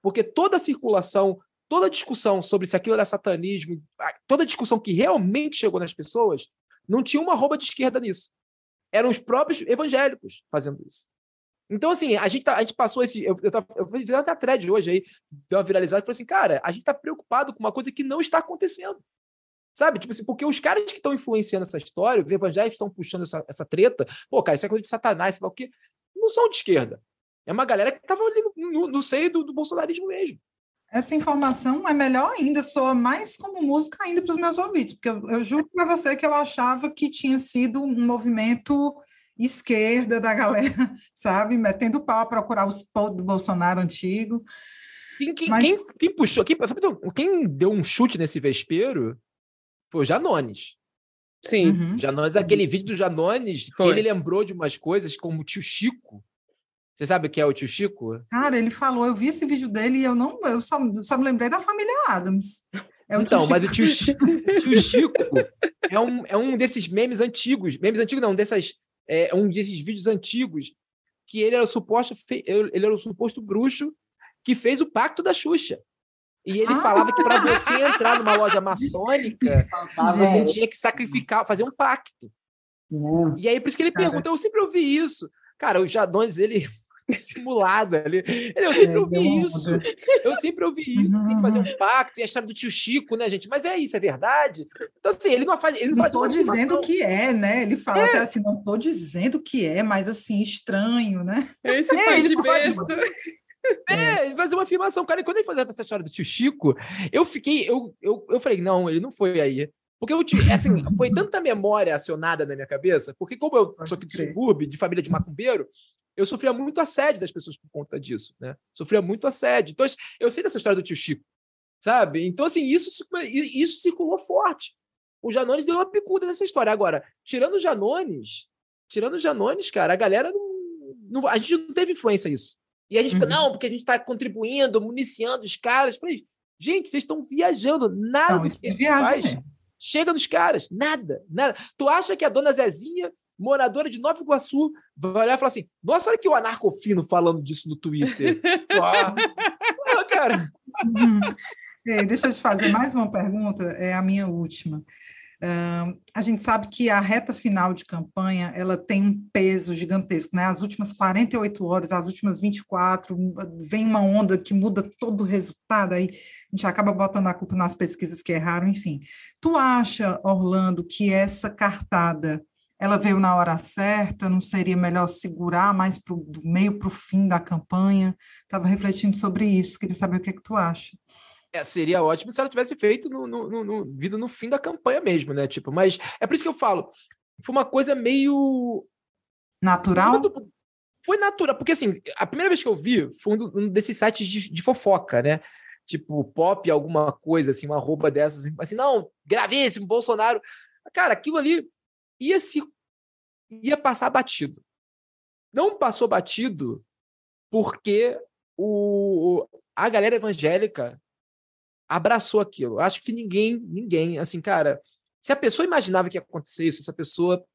Porque toda a circulação, toda a discussão sobre se aquilo era satanismo, toda a discussão que realmente chegou nas pessoas, não tinha uma roupa de esquerda nisso. Eram os próprios evangélicos fazendo isso. Então, assim, a gente, tá, a gente passou esse. Eu, eu, tava, eu fiz até a thread hoje aí, deu uma viralizada e falei assim, cara, a gente está preocupado com uma coisa que não está acontecendo. Sabe? Tipo assim, porque os caras que estão influenciando essa história, os evangélicos estão puxando essa, essa treta, pô, cara, isso é coisa de satanás, sei lá o quê, não são de esquerda. É uma galera que estava ali no, no, no, seio do, do bolsonarismo mesmo. Essa informação é melhor ainda, soa mais como música ainda para os meus ouvidos, porque eu, eu juro para você que eu achava que tinha sido um movimento esquerda da galera, sabe? Metendo pau, procurar os posts do Bolsonaro antigo. Quem, quem, Mas... quem, quem puxou, quem, quem deu um chute nesse vespeiro foi o Janones. Sim. Uhum. Janones, aquele vídeo do Janones, foi. que ele lembrou de umas coisas como o tio Chico. Você sabe o que é o tio Chico? Cara, ele falou, eu vi esse vídeo dele e eu não, eu só, só me lembrei da família Adams. É então, mas o tio, tio Chico é um, é um desses memes antigos, memes antigos não, dessas, é um desses vídeos antigos que ele era o suposto, ele era o suposto bruxo que fez o pacto da Xuxa. E ele ah, falava que para você entrar numa loja maçônica, você tinha que sacrificar, fazer um pacto. E aí, por isso que ele pergunta, eu sempre ouvi isso. Cara, o Jadões, ele. dissimulado ali. Eu sempre ouvi isso. Eu sempre ouvi isso. Tem que fazer um pacto, tem a história do tio Chico, né, gente? Mas é isso, é verdade. Então, assim, ele não faz. Ele não, não faz tô dizendo que é, né? Ele fala é. até assim, não tô dizendo que é, mas assim, estranho, né? Esse é, faz de besta. É, ele fazia uma afirmação, cara. E quando ele fazia essa história do tio Chico, eu fiquei. Eu, eu, eu falei, não, ele não foi aí. Porque eu, assim, foi tanta memória acionada na minha cabeça, porque como eu sou aqui do subúrbio, de família de macumbeiro, eu sofria muito assédio das pessoas por conta disso, né? Sofria muito assédio. Então, eu sei dessa história do tio Chico, sabe? Então, assim, isso, isso circulou forte. O Janones deu uma picuda nessa história. Agora, tirando o Janones, tirando o Janones, cara, a galera não, não a gente não teve influência nisso. E a gente fica, uhum. não, porque a gente está contribuindo, municiando os caras. Eu falei, gente, vocês estão viajando. Nada não, do que a gente faz mesmo. chega nos caras. Nada, nada. Tu acha que a dona Zezinha, moradora de Nova Iguaçu, vai olhar e falar assim: nossa, olha que o anarcofino falando disso no Twitter. ah, cara. É, deixa eu te fazer mais uma pergunta, é a minha última. Uh, a gente sabe que a reta final de campanha ela tem um peso gigantesco, né? As últimas 48 horas, as últimas 24, vem uma onda que muda todo o resultado, aí a gente acaba botando a culpa nas pesquisas que erraram, enfim. Tu acha, Orlando, que essa cartada ela veio na hora certa? Não seria melhor segurar mais pro, do meio para o fim da campanha? Estava refletindo sobre isso, queria saber o que é que tu acha. É, seria ótimo se ela tivesse feito no, no, no, vindo no fim da campanha mesmo, né? Tipo, mas é por isso que eu falo, foi uma coisa meio natural. Foi natural, porque assim, a primeira vez que eu vi foi um desses sites de, de fofoca, né? Tipo, pop, alguma coisa, assim, uma roupa dessas, assim, não, gravíssimo, Bolsonaro. Cara, aquilo ali ia se ia passar batido. Não passou batido porque o, a galera evangélica abraçou aquilo. Acho que ninguém, ninguém, assim, cara, se a pessoa imaginava que ia acontecer isso, essa pessoa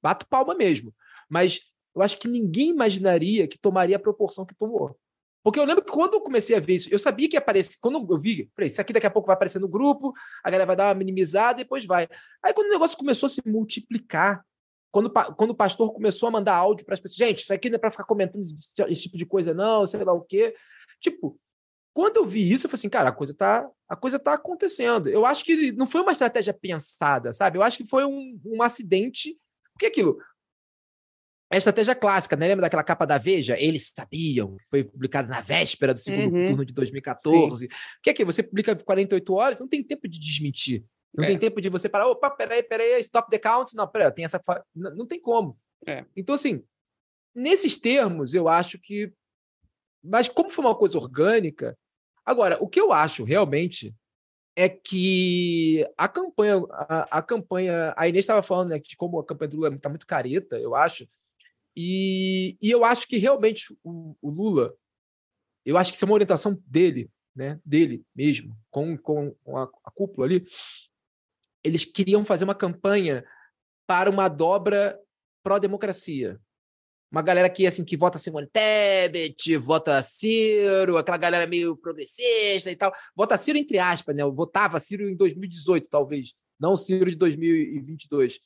bate palma mesmo. Mas eu acho que ninguém imaginaria que tomaria a proporção que tomou. Porque eu lembro que quando eu comecei a ver isso, eu sabia que ia aparecer. Quando eu vi, falei, isso aqui daqui a pouco vai aparecer no grupo, a galera vai dar uma minimizada e depois vai. Aí quando o negócio começou a se multiplicar, quando, quando o pastor começou a mandar áudio para as pessoas, gente, isso aqui não é para ficar comentando esse tipo de coisa, não, sei lá o quê. Tipo, quando eu vi isso, eu falei assim, cara, a coisa tá, a coisa tá acontecendo. Eu acho que não foi uma estratégia pensada, sabe? Eu acho que foi um, um acidente. Porque aquilo, é a estratégia clássica, né? Lembra daquela capa da Veja? Eles sabiam, foi publicado na véspera do segundo uhum. turno de 2014. Sim. Que é que você publica 48 horas, não tem tempo de desmentir. Não é. tem tempo de você parar, opa, peraí, peraí, stop the count. Não, peraí, tem essa. Não, não tem como. É. Então, assim, nesses termos, eu acho que. Mas como foi uma coisa orgânica, Agora, o que eu acho realmente é que a campanha, a, a campanha, a Inês estava falando né, de como a campanha do Lula está muito careta, eu acho, e, e eu acho que realmente o, o, Lula, eu acho que isso é uma orientação dele, né, dele mesmo, com, com a, a cúpula ali, eles queriam fazer uma campanha para uma dobra pró-democracia, uma galera que assim que vota Simone Tebet, vota Ciro, aquela galera meio progressista e tal. Vota Ciro entre aspas, né? Eu votava Ciro em 2018, talvez, não Ciro de 2022.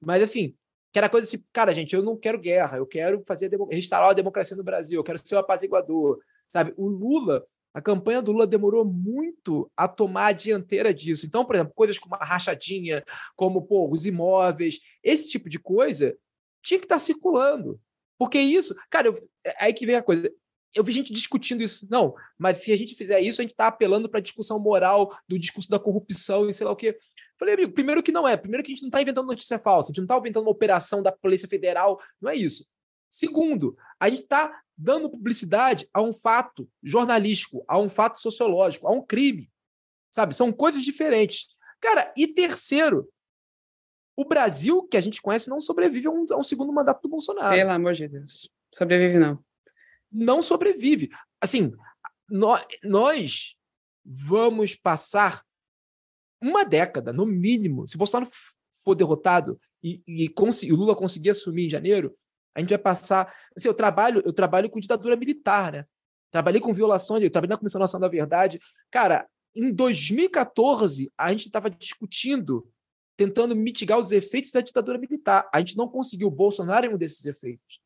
Mas assim, que era coisa assim, cara, gente, eu não quero guerra, eu quero fazer restaurar a democracia no Brasil, eu quero ser o apaziguador, sabe? O Lula, a campanha do Lula demorou muito a tomar a dianteira disso. Então, por exemplo, coisas como a rachadinha, como pô, os imóveis, esse tipo de coisa tinha que estar circulando. Porque isso, cara, eu, é aí que vem a coisa. Eu vi gente discutindo isso. Não, mas se a gente fizer isso, a gente está apelando para a discussão moral do discurso da corrupção e sei lá o quê. Falei, amigo, primeiro que não é. Primeiro que a gente não está inventando notícia falsa. A gente não está inventando uma operação da Polícia Federal. Não é isso. Segundo, a gente está dando publicidade a um fato jornalístico, a um fato sociológico, a um crime. Sabe? São coisas diferentes. Cara, e terceiro, o Brasil, que a gente conhece, não sobrevive a um, a um segundo mandato do Bolsonaro. Pelo amor de Deus. Sobrevive, não. Não sobrevive. Assim, nós, nós vamos passar uma década, no mínimo, se Bolsonaro for derrotado e, e, e, o Lula conseguir assumir em janeiro, a gente vai passar. Assim, eu trabalho, eu trabalho com ditadura militar, né? Trabalhei com violações, eu trabalhei na Comissão Nacional da Verdade. Cara, em 2014, a gente estava discutindo tentando mitigar os efeitos da ditadura militar. A gente não conseguiu. O Bolsonaro é um desses efeitos.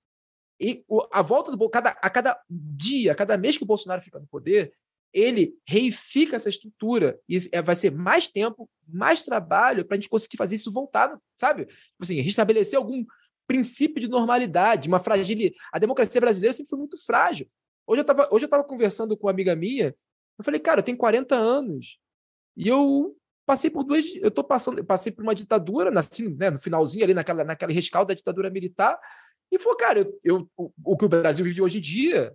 e a volta do cada, a cada dia, a cada mês que o Bolsonaro fica no poder, ele reifica essa estrutura. E é, vai ser mais tempo, mais trabalho para a gente conseguir fazer isso voltar, sabe? Tipo assim, restabelecer algum princípio de normalidade, uma fragilidade. A democracia brasileira sempre foi muito frágil. Hoje eu estava conversando com uma amiga minha, eu falei, cara, eu tenho 40 anos e eu passei por duas, eu tô passando, eu passei por uma ditadura, nasci, né, no finalzinho ali naquela naquela rescaldo da ditadura militar, e falou, cara, eu, eu, o, o que o Brasil vive hoje em dia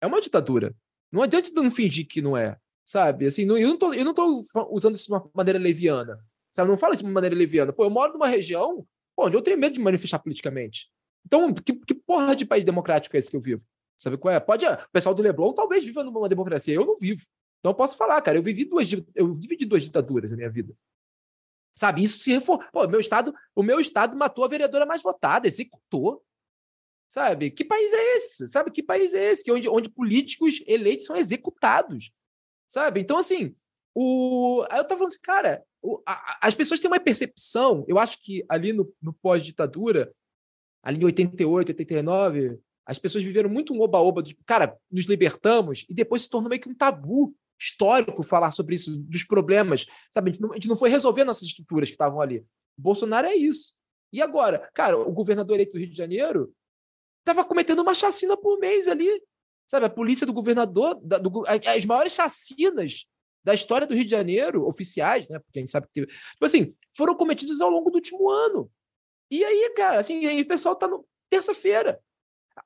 é uma ditadura. Não adianta não fingir que não é, sabe? Assim, não, eu, não tô, eu não tô usando isso de uma maneira leviana, sabe? Não falo de uma maneira leviana. Pô, eu moro numa região pô, onde eu tenho medo de manifestar politicamente. Então, que, que porra de país democrático é esse que eu vivo? Sabe qual é? Pode, o pessoal do Leblon talvez viva numa democracia, eu não vivo. Então eu posso falar, cara, eu vivi duas, eu vivi duas ditaduras na minha vida. Sabe, isso se reformou. Pô, meu estado, o meu estado matou a vereadora mais votada, executou. Sabe? Que país é esse? Sabe? Que país é esse? Que onde, onde políticos eleitos são executados. Sabe? Então, assim, o... aí eu tava falando assim, cara, o, a, as pessoas têm uma percepção, eu acho que ali no, no pós-ditadura, ali em 88, 89, as pessoas viveram muito um oba-oba, de, cara, nos libertamos, e depois se tornou meio que um tabu histórico falar sobre isso, dos problemas, sabe? A gente não, a gente não foi resolver nossas estruturas que estavam ali. Bolsonaro é isso. E agora, cara, o governador eleito do Rio de Janeiro estava cometendo uma chacina por mês ali. Sabe, a polícia do governador, da, do, as maiores chacinas da história do Rio de Janeiro, oficiais, né? Porque a gente sabe que teve. Tipo assim, foram cometidas ao longo do último ano. E aí, cara, assim, aí o pessoal tá no. Terça-feira.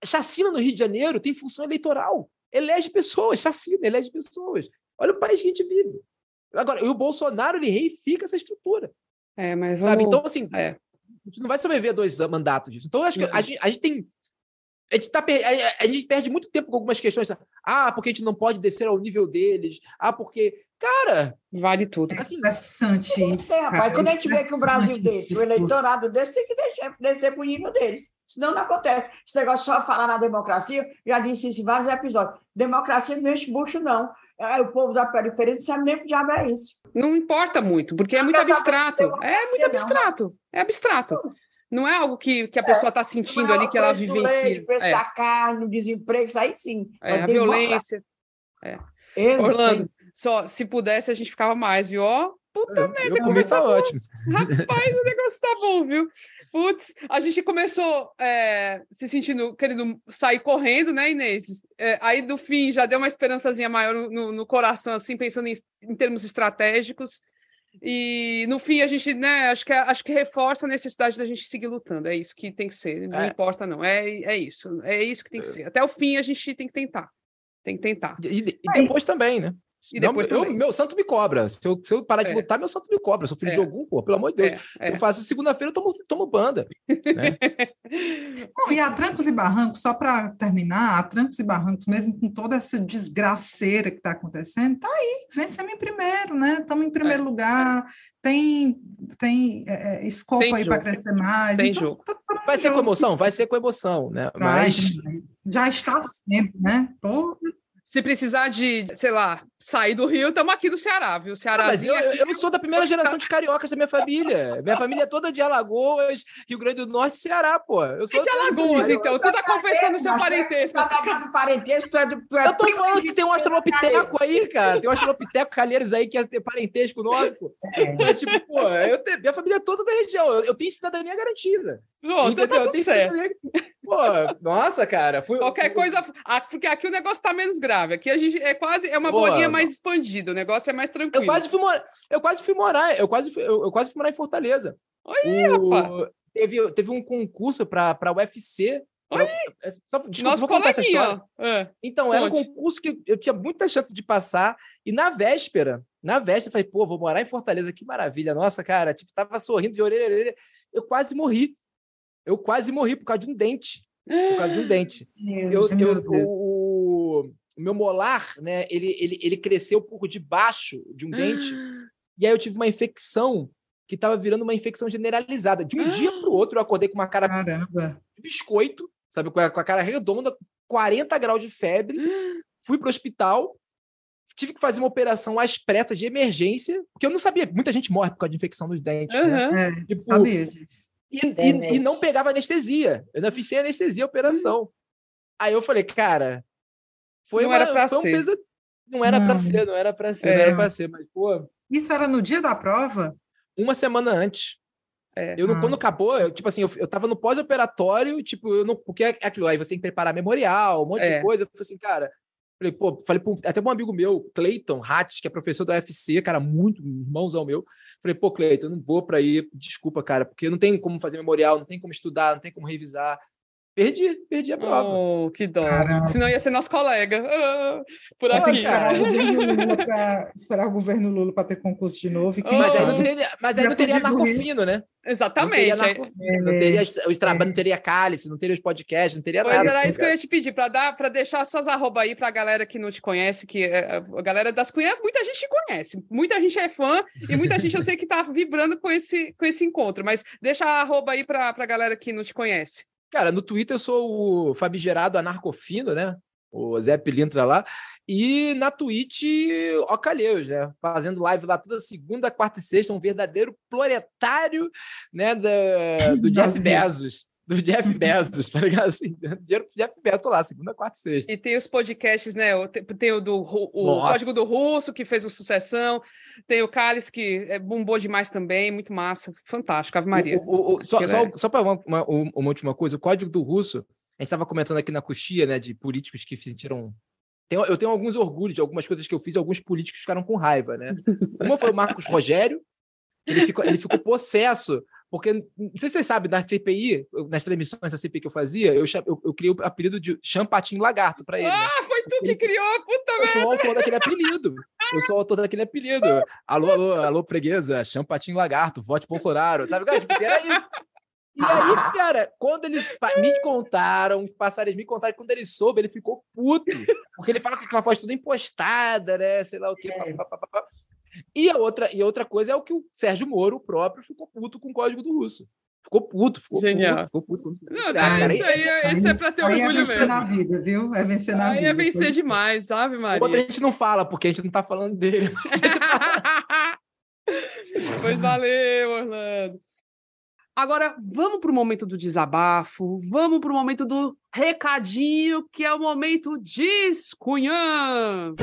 Chacina no Rio de Janeiro tem função eleitoral. Elege pessoas, chacina, elege pessoas. Olha o país que a gente vive. Agora, e o Bolsonaro, ele reifica essa estrutura. É, mas vamos... Sabe? Então, assim, é. a gente não vai sobreviver a dois mandatos disso. Então, eu acho que a gente, a gente tem a gente, tá, a, gente perde muito tempo com algumas questões. Ah, porque a gente não pode descer ao nível deles. Ah, porque. Cara. Vale tudo. É assim, interessante isso. É, rapaz, quando a gente vê que o Brasil desse, o eleitorado desse, tem que deixar, descer para o nível deles. Senão não acontece. Esse negócio só falar na democracia, já disse isso em vários episódios. Democracia não enche bucho, não. É, o povo da periferia não sabe nem o que diabo é isso. Não importa muito, porque é muito abstrato. É muito abstrato. É abstrato. Não é algo que, que a pessoa está sentindo ali, que ela vivencia. Leite, preço é. da carne, o desemprego, isso aí sim. É, a violência. É. Orlando, só se pudesse a gente ficava mais, viu? Puta eu, merda, eu começou tá ótimo. Rapaz, o negócio tá bom, viu? Putz, a gente começou é, se sentindo, querendo sair correndo, né, Inês? É, aí, do fim, já deu uma esperançazinha maior no, no coração, assim, pensando em, em termos estratégicos. E no fim a gente, né, acho que, acho que reforça a necessidade da gente seguir lutando. É isso que tem que ser. Não é. importa, não. É, é isso. É isso que tem que é. ser. Até o fim a gente tem que tentar. Tem que tentar. E, e depois também, né? E depois não, eu, meu santo me cobra. Se eu, se eu parar de é. lutar, meu santo me cobra. Eu sou filho é. de algum, pô, pelo amor de Deus. É. Se eu é. faço segunda-feira, eu tomo, tomo banda. Né? Bom, e a Trancos e Barrancos, só para terminar, a Trancos e Barrancos, mesmo com toda essa desgraceira que está acontecendo, tá aí, vencemos em primeiro, né? Estamos em primeiro é. lugar, tem, tem é, escopo tem aí para crescer mais. Tem então, jogo. Tá, tá vai ser com emoção? Vai ser com emoção, né? Mas... Já está sendo, né? Porra. Se precisar de, sei lá, sair do Rio, estamos aqui do Ceará, viu? Ceará. Ah, mas eu, eu, sou da primeira geração de cariocas da minha família. Minha família é toda de Alagoas, Rio Grande do Norte e Ceará, pô. Eu sou é de Alagoas, então. Tu tá confessando o seu parentesco. Tá parentesco, tu é do. Tu é eu tô falando que tem um astrolopiteco aí, cara. Tem um astrolopiteco calheiros aí que é ter parentesco nosso, pô. É. tipo, pô, eu minha família é toda da região. Eu, eu tenho cidadania garantida. Então tá tudo certo. Pô, nossa, cara. Fui... Qualquer coisa. Porque aqui o negócio tá menos grave. Aqui a gente é quase. É uma pô, bolinha mais expandida. O negócio é mais tranquilo. Eu quase fui morar. Eu quase fui morar. Eu quase fui, eu, eu quase fui morar em Fortaleza. Oi, o... rapaz. Teve, teve um concurso para a UFC. Oi! É, só, desculpa, Nosso vou contar essa história. É. Então, era um concurso que eu tinha muita chance de passar. E na véspera, na véspera, eu falei, pô, vou morar em Fortaleza, que maravilha. Nossa, cara, tipo, tava sorrindo de orelha a orelha. Eu quase morri. Eu quase morri por causa de um dente. Por causa de um dente. eu, eu, o, o meu molar, né, ele, ele, ele cresceu por debaixo de um dente. e aí eu tive uma infecção que estava virando uma infecção generalizada. De um dia para o outro, eu acordei com uma cara Caramba. de biscoito, sabe, com a, com a cara redonda, 40 graus de febre. Fui para o hospital, tive que fazer uma operação às pressas de emergência, porque eu não sabia. Muita gente morre por causa de infecção nos dentes. Uhum. Né? É, tipo, sabia, gente. E, e, e, não pegava anestesia. Eu não fiz sem anestesia a operação. Aí eu falei, cara, foi, Não uma, era pra foi um ser. pesa- Não era pra Não. ser, não era pra ser, É. não era pra ser, mas, pô, Isso era no dia da prova? uma semana antes. É. Eu, não- Ah. quando acabou, eu, tipo assim, eu, eu tava no pós-operatório, tipo, eu não. Porque é aquilo, aí você tem que preparar memorial, um monte É. de coisa. Eu falei assim, cara. Falei, pô, falei até pra um amigo meu, Clayton Hatch, que é professor da UFC, cara, muito irmãozão meu. Falei, pô, Clayton, eu não vou pra ir, desculpa, cara, porque não tem como fazer memorial, não tem como estudar, não tem como revisar. Perdi, perdi a prova. Oh, que dó. Caramba. Senão ia ser nosso colega. Ah, por que aqui. esperar cara. o governo Lula pra, esperar o governo Lula para ter concurso de novo. Quem Mas aí Oh. não teria, mas aí não teria Rio. narcofino, né? Não Exatamente. teria é. narcofino, não teria os trabalhos, não teria cálice, não teria os podcasts, não teria Pois nada. era isso que eu ia te pedir, para dar, para deixar suas arroba aí pra galera que não te conhece, que é, a galera das Cunhas, muita gente te conhece, muita gente é fã e muita gente eu sei que tá vibrando com esse, com esse encontro, mas deixa a arroba aí pra, pra galera que não te conhece. Cara, no Twitter eu sou o famigerado anarcofino, né? O Zé Pilintra lá. E na Twitch, Ocalheus, né? Fazendo live lá toda segunda, quarta e sexta, um verdadeiro proletário, né? Da, do Jeff. Bezos. Do Jeff Bezos, tá ligado? Assim, dinheiro pro Jeff Bezos, tô lá, segunda, quarta e sexta. E tem os podcasts, né? Tem, o do o. Código do Russo, que fez o Sucessão, tem o Cálice, que é bombou demais também, muito massa, fantástico, Ave Maria. O- o- o- só só, só para uma, uma, uma última coisa, o código do russo, a gente estava comentando aqui na coxia, né, de políticos que sentiram. Tem- eu tenho alguns orgulhos de algumas coisas que eu fiz, alguns políticos ficaram com raiva, né? Uma foi o Marcos Rogério, que ele ficou, ele ficou possesso, porque, não sei se vocês sabem, na CPI, nas transmissões da CPI que eu fazia, eu, eu, eu criei o apelido de Champatinho Lagarto para ele. né? Ah, foi tu que criou, puta Eu sou o autor daquele apelido. Eu sou o autor daquele apelido. Alô, alô, alô, freguesa, champatinho lagarto, vote Bolsonaro. Sabe, cara? Tipo, assim, era isso. E aí, cara, quando eles me contaram, os passarinhos me contaram, quando ele soube, ele ficou puto. Porque ele fala com aquela voz toda impostada, né? Sei lá o quê. pá, pá, pá, pá. E a outra, e outra coisa é o que o Sérgio Moro próprio ficou puto com o código do russo. Ficou puto, ficou Genial. puto, ficou puto. com- Não, Ah, tá, cara, isso aí é, isso é pra ter aí é orgulho vencer mesmo. na vida, viu? É vencer na Aí vida. é vencer Pois- demais, Ave Maria. Outra a gente não fala, porque a gente não tá falando dele. pois valeu, Orlando. Agora, vamos para o momento do desabafo, vamos para o momento do recadinho, que é o momento Discunhã.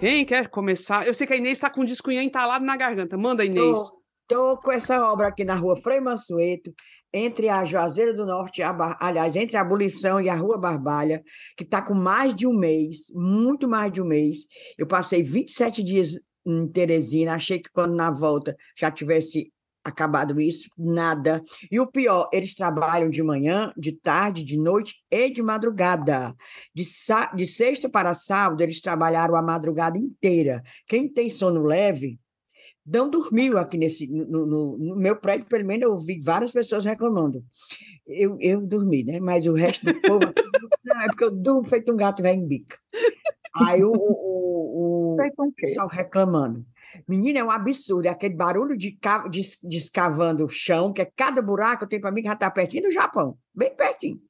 Quem quer começar? Eu sei que a Inês está com o Discunhã entalado na garganta. Manda, Inês. Estou com essa obra aqui na rua Frei Mansueto, entre a Juazeiro do Norte, a aliás, entre a Abolição e a Rua Barbalha, que está com mais de um mês, muito mais de um mês. Eu passei 27 dias em Teresina, achei que quando na volta já tivesse acabado isso, nada. E o pior, eles trabalham de manhã, de tarde, de noite e de madrugada. De, de sexta para sábado, eles trabalharam a madrugada inteira. Quem tem sono leve, não dormiu aqui nesse no, no- no meu prédio, pelo menos eu vi várias pessoas reclamando. Eu, eu dormi, né? Mas o resto do povo. Não, é porque eu durmo feito um gato velho em bica. Aí o, o, o, o pessoal reclamando. Menina, é um absurdo, é aquele barulho de, de, de escavando o chão, que é cada buraco, eu tenho para mim que já está pertinho do Japão, bem pertinho.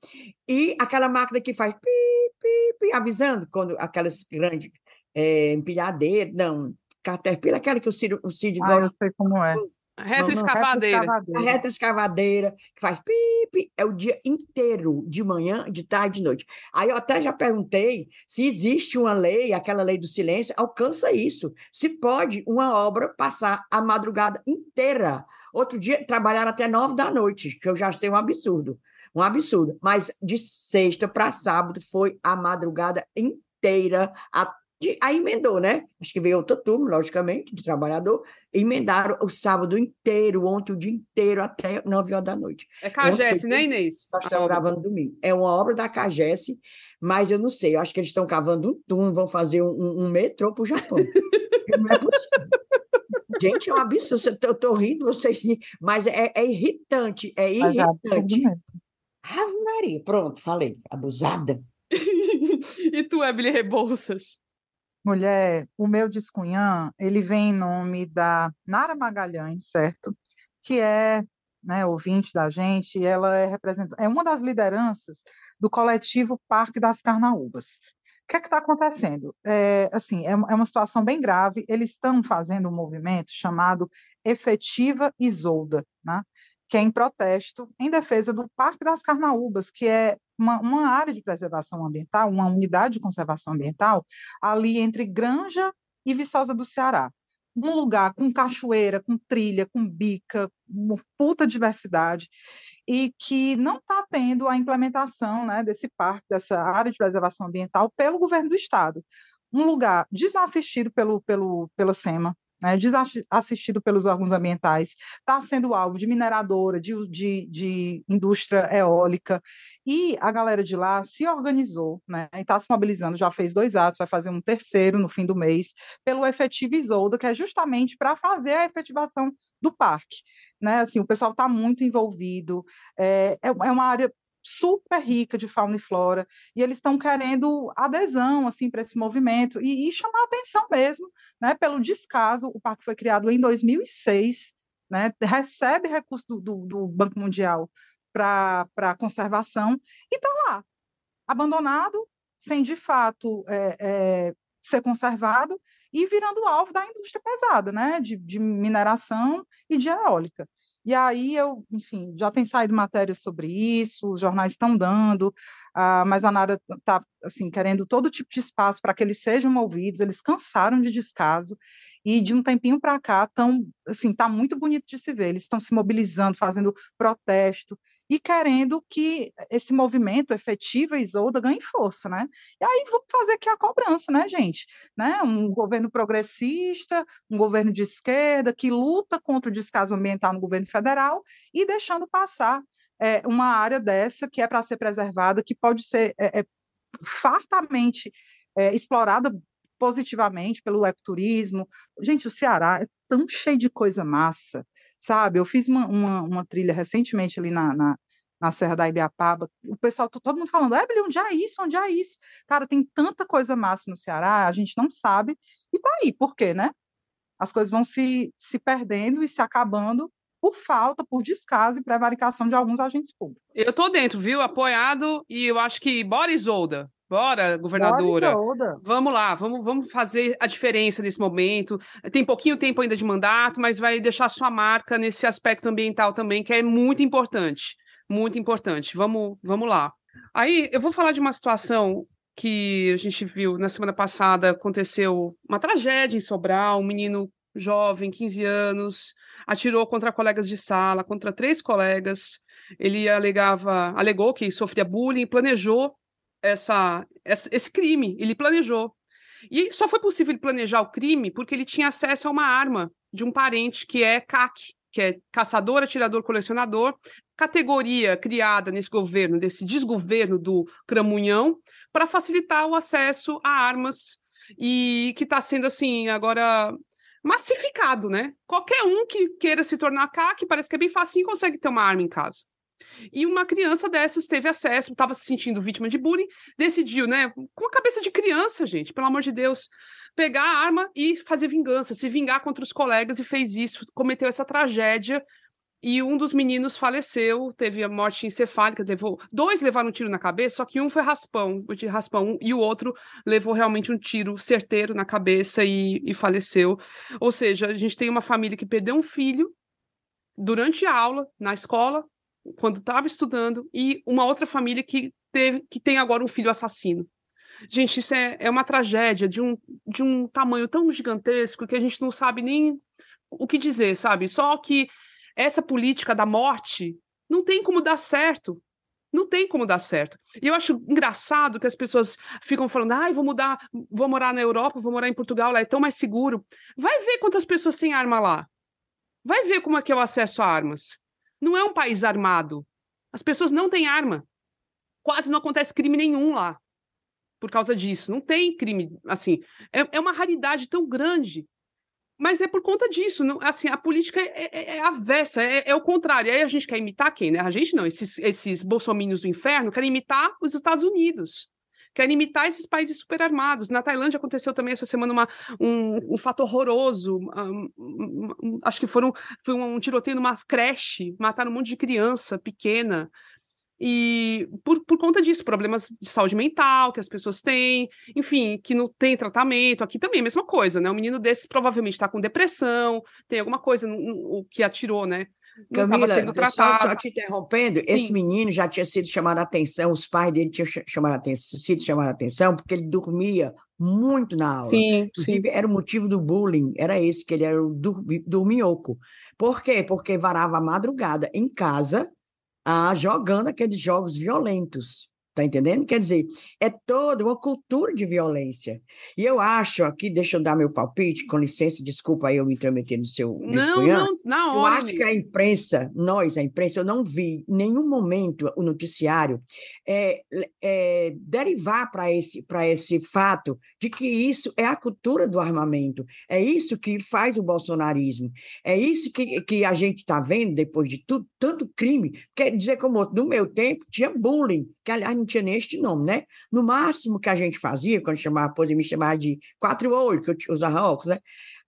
E aquela máquina que faz pi, pi, pi, avisando quando aquelas grandes é, empilhadeiras, não, Caterpillar, aquela que o Cid, o Cid Ah, eu gosta, sei como é. Retroescavadeira. a retroescavadeira, que faz pi, pi, é o dia inteiro, de manhã, de tarde, de noite. Aí eu até já perguntei se existe uma lei, aquela lei do silêncio, alcança isso. Se pode uma obra passar a madrugada inteira. Outro dia, trabalharam até nove da noite, que eu já achei um absurdo. Um absurdo. Mas de sexta para sábado foi a madrugada inteira. A, de- aí emendou, né? Acho que veio outra turma, logicamente, de trabalhador. Emendaram o sábado inteiro, ontem o dia inteiro, até nove horas da noite. É Cagesse, né, Inês? Nós estamos gravando domingo. É uma obra da Cagesse, mas eu não sei. Eu acho que eles estão cavando um túnel, vão fazer um, um- um metrô para o Japão. não é possível. Gente, é um absurdo. Eu estou rindo, você ri, mas é, é irritante. É é irritante. Ave Maria, pronto, falei. Abusada. e tu, Emily Rebouças? Mulher, o meu descunhã, ele vem em nome da Nara Magalhães, certo? Que é, né, ouvinte da gente, ela é é uma das lideranças do coletivo Parque das Carnaúbas. O que é está acontecendo? É, assim, é, uma- é uma situação bem grave. Eles estão fazendo um movimento chamado Efetiva Isolda, né? que é em protesto em defesa do Parque das Carnaúbas, que é uma, uma área de preservação ambiental, uma unidade de conservação ambiental, ali entre Granja e Viçosa do Ceará. Um lugar com cachoeira, com trilha, com bica, uma puta diversidade, e que não está tendo a implementação né, desse parque, dessa área de preservação ambiental, pelo governo do Estado. Um lugar desassistido pelo, pelo, pela SEMA, né, desassistido pelos órgãos ambientais, está sendo alvo de mineradora, de, de, de, indústria eólica, e a galera de lá se organizou né, e está se mobilizando, já fez dois atos, vai fazer um terceiro no fim do mês, pelo efetivo Isolda, que é justamente para fazer a efetivação do parque. Né? Assim, o pessoal está muito envolvido, é, é, é uma área super rica de fauna e flora, e eles estão querendo adesão assim para esse movimento e, e, chamar atenção mesmo, né, pelo descaso. O parque foi criado em 2006, né, recebe recursos do, do, do Banco Mundial para conservação e está lá, abandonado, sem de fato é, é, ser conservado e virando alvo da indústria pesada, né, de, de mineração e de eólica. E aí eu, enfim, já tem saído matérias sobre isso, os jornais estão dando, uh, mas a Nara está assim, querendo todo tipo de espaço para que eles sejam ouvidos, eles cansaram de descaso, e de um tempinho para cá estão, assim, está muito bonito de se ver, eles estão se mobilizando, fazendo protesto, e querendo que esse movimento efetivo e Isolda ganhe força, né? E aí vamos fazer aqui a cobrança, né, gente? Né? Um governo progressista, um governo de esquerda que luta contra o descaso ambiental no governo federal e deixando passar é, uma área dessa que é para ser preservada, que pode ser é, é, fartamente é, explorada positivamente pelo ecoturismo. Gente, o Ceará é tão cheio de coisa massa, sabe? Eu fiz uma, uma, uma trilha recentemente ali na, na, na, Serra da Ibiapaba, o pessoal, todo mundo falando, Evelyn, onde é isso, onde é isso? Cara, tem tanta coisa massa no Ceará, a gente não sabe, e tá aí, por quê, né? As coisas vão se, se perdendo e se acabando por falta, por descaso e prevaricação de alguns agentes públicos. Eu tô dentro, viu? Apoiado, e eu acho que bora Isolda. Bora, governadora. Bora, vamos lá, vamos, vamos fazer a diferença nesse momento. Tem pouquinho tempo ainda de mandato, mas vai deixar sua marca nesse aspecto ambiental também, que é muito importante. Muito importante. Vamos, vamos lá. Aí eu vou falar de uma situação que a gente viu na semana passada, aconteceu uma tragédia em Sobral, um menino jovem, 15 anos, atirou contra colegas de sala, contra três colegas. Ele alegava, alegou que sofria bullying, planejou essa, essa, esse crime, ele planejou. E só foi possível ele planejar o crime porque ele tinha acesso a uma arma de um parente que é CAC, que é caçador, atirador, colecionador, categoria criada nesse governo, desse desgoverno do Cramunhão, para facilitar o acesso a armas e que está sendo assim agora massificado, né? Qualquer um que queira se tornar CAC, parece que é bem fácil e consegue ter uma arma em casa. E uma criança dessas teve acesso, estava se sentindo vítima de bullying, decidiu, né, com a cabeça de criança, gente, pelo amor de Deus, pegar a arma e fazer vingança, se vingar contra os colegas e fez isso, cometeu essa tragédia. E um dos meninos faleceu, teve a morte encefálica, levou dois levaram um tiro na cabeça, só que um foi raspão, de raspão, e o outro levou realmente um tiro certeiro na cabeça e, e faleceu. Ou seja, a gente tem uma família que perdeu um filho durante a aula na escola, quando estava estudando, e uma outra família que, teve, que tem agora um filho assassino. Gente, isso é, é uma tragédia de um, de um tamanho tão gigantesco que a gente não sabe nem o que dizer, sabe? Só que essa política da morte não tem como dar certo. Não tem como dar certo. E eu acho engraçado que as pessoas ficam falando: ai, ah, vou mudar, vou morar na Europa, vou morar em Portugal, lá é tão mais seguro. Vai ver quantas pessoas têm arma lá. Vai ver como é que é o acesso a armas. Não é um país armado. As pessoas não têm arma. Quase não acontece crime nenhum lá por causa disso. Não tem crime, assim. É, é uma raridade tão grande. Mas é por conta disso. Não, assim, a política é, é, é avessa, é, é, o contrário. Aí a gente quer imitar quem, né? A gente não. Esses, esses bolsominions do inferno querem imitar os Estados Unidos querem imitar esses países superarmados. Na Tailândia aconteceu também essa semana uma, um, um fato horroroso. Um, um, acho que foram, foi um, tiroteio numa creche, mataram um monte de criança pequena. E por, por conta disso, problemas de saúde mental que as pessoas têm, enfim, que não tem tratamento. Aqui também é a mesma coisa, né? Um menino desse provavelmente está com depressão, tem alguma coisa no, que atirou, né? Camila, sendo só, tratado. só te interrompendo, esse Sim. menino já tinha sido chamado a atenção, os pais dele tinham ch- chamado a atenção, sido chamado a atenção porque ele dormia muito na aula. Sim, sim. Inclusive, era o motivo do bullying, era esse, que ele era o dormi- dorminhoco. Por quê? Porque varava a madrugada em casa, ah, jogando aqueles jogos violentos. Tá entendendo? Quer dizer, é toda uma cultura de violência. E eu acho, aqui, deixa eu dar meu palpite, com licença, desculpa aí eu me intrometer no seu Não, não, na Eu hora. acho que a imprensa, nós, a imprensa, eu não vi em nenhum momento o noticiário é, é, derivar para esse, esse fato de que isso é a cultura do armamento, é isso que faz o bolsonarismo, é isso que, que a gente está vendo depois de tudo, tanto crime. Quer dizer, como no meu tempo tinha bullying, que aliás não tinha nem este nome, né? No máximo que a gente fazia, quando chamava, podia me chamar de quatro olhos, que eu usava óculos, né?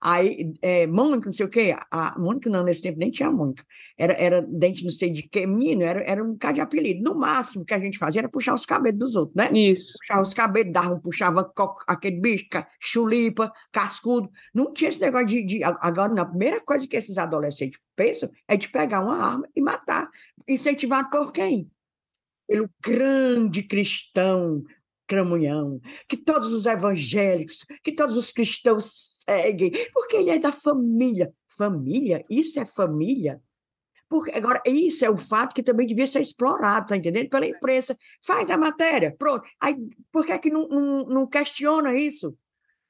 Aí, é, Mônica, não sei o quê, a Mônica não, nesse tempo nem tinha Mônica, era, era dente não sei de quê, menino, era, era um bocado de apelido. No máximo que a gente fazia era puxar os cabelos dos outros, né? Isso. Puxava os cabelos, dava, puxava aquele bicho, chulipa, cascudo. Não tinha esse negócio de, de- Agora, a primeira coisa que esses adolescentes pensam é de pegar uma arma e matar. Incentivado por quem? Pelo grande cristão cramunhão, que todos os evangélicos, que todos os cristãos seguem, porque ele é da família. Família? Isso é família? Porque agora, isso é um fato que também devia ser explorado, tá entendendo? Pela imprensa. Faz a matéria, pronto. Aí, por que, é que não, não, não questiona isso?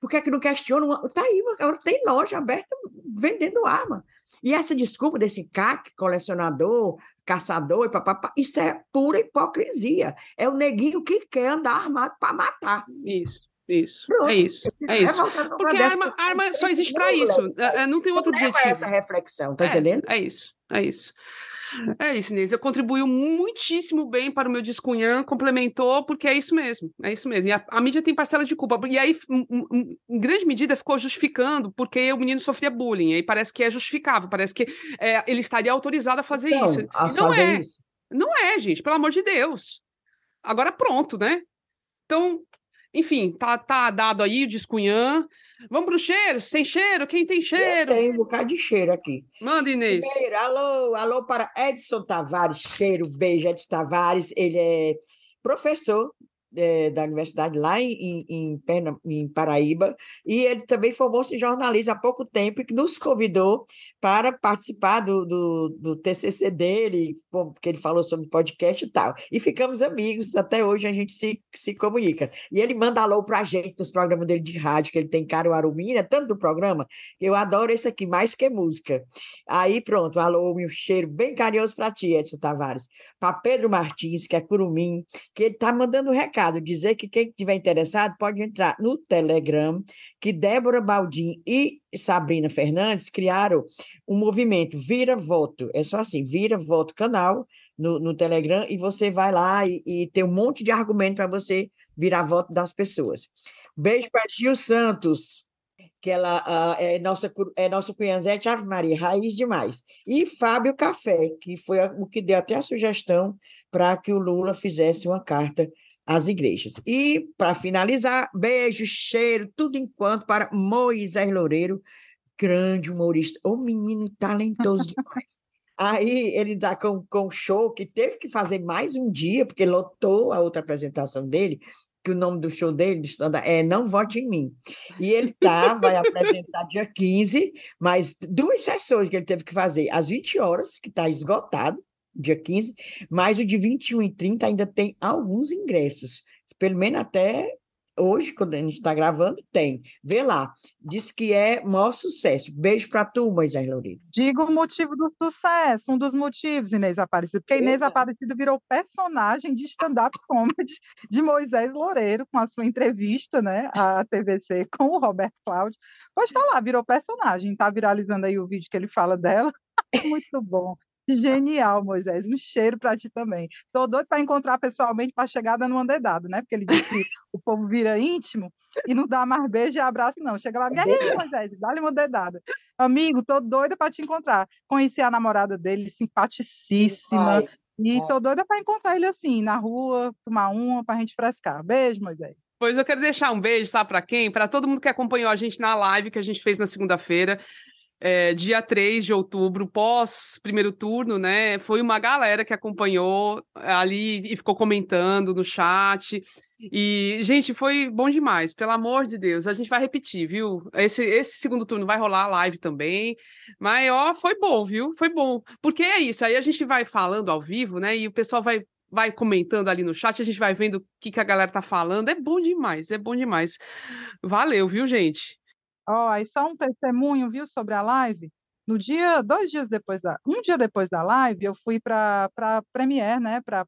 Por que, é que não questiona? Uma... Tá aí, agora tem loja aberta vendendo arma. E essa desculpa desse CAC, colecionador, caçador e papapá, isso é pura hipocrisia. É o neguinho que quer andar armado para matar. Isso, isso. Pronto. É isso. Eu fico É isso. com uma Porque a arma, a arma só existe para isso. É, é, não tem outro objetivo. essa reflexão, tá É, entendendo? É isso, é isso. É isso, Inês. Contribuiu muitíssimo bem para o meu descunhã, complementou, porque é isso mesmo, é isso mesmo. E a, a mídia tem parcela de culpa. E aí, em, grande medida, ficou justificando porque o menino sofria bullying. Aí parece que é justificável, parece que é, ele estaria autorizado a fazer Então, isso. a não fazer é, isso. não é, gente, pelo amor de Deus. Agora pronto, né? Então, enfim, tá, tá dado aí o descunhã. Vamos pro cheiro? Sem cheiro? Quem tem cheiro? Tem um bocado de cheiro aqui. Manda, Inês. Primeiro, alô, alô para Edson Tavares, cheiro, beijo, Edson Tavares, ele é professor eh, da universidade lá em, em, em Paraíba, e ele também formou-se em jornalismo há pouco tempo e nos convidou para participar do, do, do TCC dele, porque ele falou sobre podcast e tal, e ficamos amigos, até hoje a gente se, se comunica, e ele manda alô para a gente nos programas dele de rádio, que ele tem Caruaru Minas, tanto do programa, eu adoro esse aqui, mais que música, Aí pronto, alô, um cheiro bem carinhoso para ti, Edson Tavares. Para Pedro Martins, que é curumim, que ele está mandando um recado, dizer que quem estiver interessado pode entrar no Telegram, que Débora Baldim e Sabrina Fernandes criaram um movimento Vira Voto. É só assim, Vira Voto canal no, no Telegram, e você vai lá e, e tem um monte de argumento para você virar voto das pessoas. Beijo para Gil Santos que ela ah, é nossa é nossa cunhazete Ave Maria, raiz demais. E Fábio Café, que foi o que deu até a sugestão para que o Lula fizesse uma carta às igrejas. E, para finalizar, beijo, cheiro, tudo enquanto para Moisés Loureiro, grande humorista, o menino talentoso demais. Aí ele dá com, com show que teve que fazer mais um dia, porque lotou a outra apresentação dele, que o nome do show dele é Não Vote em Mim. E ele tá, vai apresentar dia 15, mas duas sessões que ele teve que fazer, às 20 horas, que está esgotado, dia 15, mas o de 21 e 30 ainda tem alguns ingressos, pelo menos até hoje, quando a gente está gravando, tem. Vê lá. Diz que é maior sucesso. Beijo para tu, Moisés Loureiro. Diga o motivo do sucesso, um dos motivos, Inês Aparecida, porque Inês. Aparecida virou personagem de stand-up comedy de Moisés Loureiro, com a sua entrevista, né, à TVC com o Roberto Cláudio. Pois está lá, virou personagem, está viralizando aí o vídeo que ele fala dela. Muito bom. Genial, Moisés. Um cheiro para ti também. Tô doido para encontrar pessoalmente para chegar dando uma dedada, né? Porque ele disse que o povo vira íntimo e não dá mais beijo e abraço, não. Chega lá, e aí, Moisés, dá-lhe uma dedada. Amigo, tô doida para te encontrar. Conheci a namorada dele, simpaticíssima. Ai, E ai. tô doida para encontrar ele assim, na rua, tomar uma pra gente frescar. Beijo, Moisés. Pois eu quero deixar um beijo, sabe para quem? Para todo mundo que acompanhou a gente na live que a gente fez na segunda-feira. É, dia 3 de outubro, pós primeiro turno, né? Foi uma galera que acompanhou ali e ficou comentando no chat. E, gente, foi bom demais, pelo amor de Deus. A gente vai repetir, viu? Esse, esse segundo turno vai rolar live também. Mas, ó, foi bom, viu? Foi bom. Porque é isso, aí a gente vai falando ao vivo, né? E o pessoal vai vai comentando ali no chat, a gente vai vendo o que, que a galera tá falando. É bom demais, é bom demais. Valeu, viu, gente? Ó, aí só um testemunho, viu, sobre a live. No dia, dois dias depois da, um dia depois da live, eu fui para para Premiere, né, para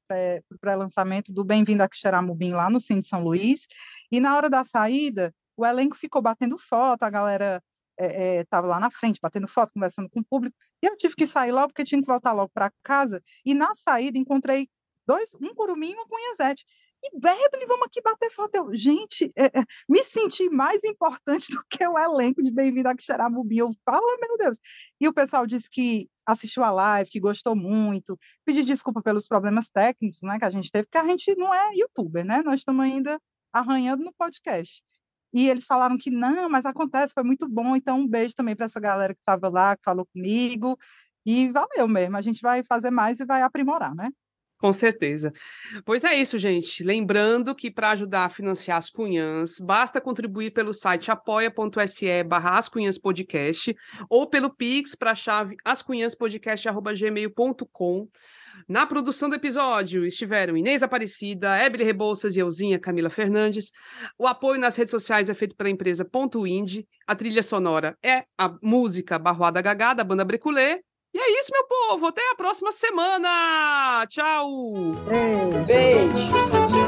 pré-lançamento do Bem-vindo a Quixeramobim lá no Cine São Luís. E na hora da saída, o elenco ficou batendo foto, a galera estava é, é, lá na frente, batendo foto, conversando com o público. E eu tive que sair logo, porque tinha que voltar logo para casa. E na saída encontrei dois, um curumim e uma cunhazete e Beverly, vamos aqui bater foto. Eu, gente, é, é, me senti mais importante do que o elenco de Bem-vindo a Quixarabubi. Eu falo, meu Deus. E o pessoal disse que assistiu a live, que gostou muito, pedi desculpa pelos problemas técnicos né, que a gente teve, porque a gente não é youtuber, né? Nós estamos ainda arranhando no podcast. E eles falaram que não, mas acontece, foi muito bom. Então, um beijo também para essa galera que estava lá, que falou comigo. E valeu mesmo. A gente vai fazer mais e vai aprimorar, né? Com certeza. Pois é isso, gente. Lembrando que para ajudar a financiar as cunhãs, basta contribuir pelo site apoia.se barra podcast ou pelo Pix para a chave ascunhãspodcast.gmail.com. Na produção do episódio estiveram Inês Aparecida, Ebele Rebouças e Euzinha Camila Fernandes. O apoio nas redes sociais é feito pela empresa Ponto Indie. A trilha sonora é a música Barroada Gagá, da banda Breculê. E é isso, meu povo. Até a próxima semana. Tchau. Beijo. Beijo.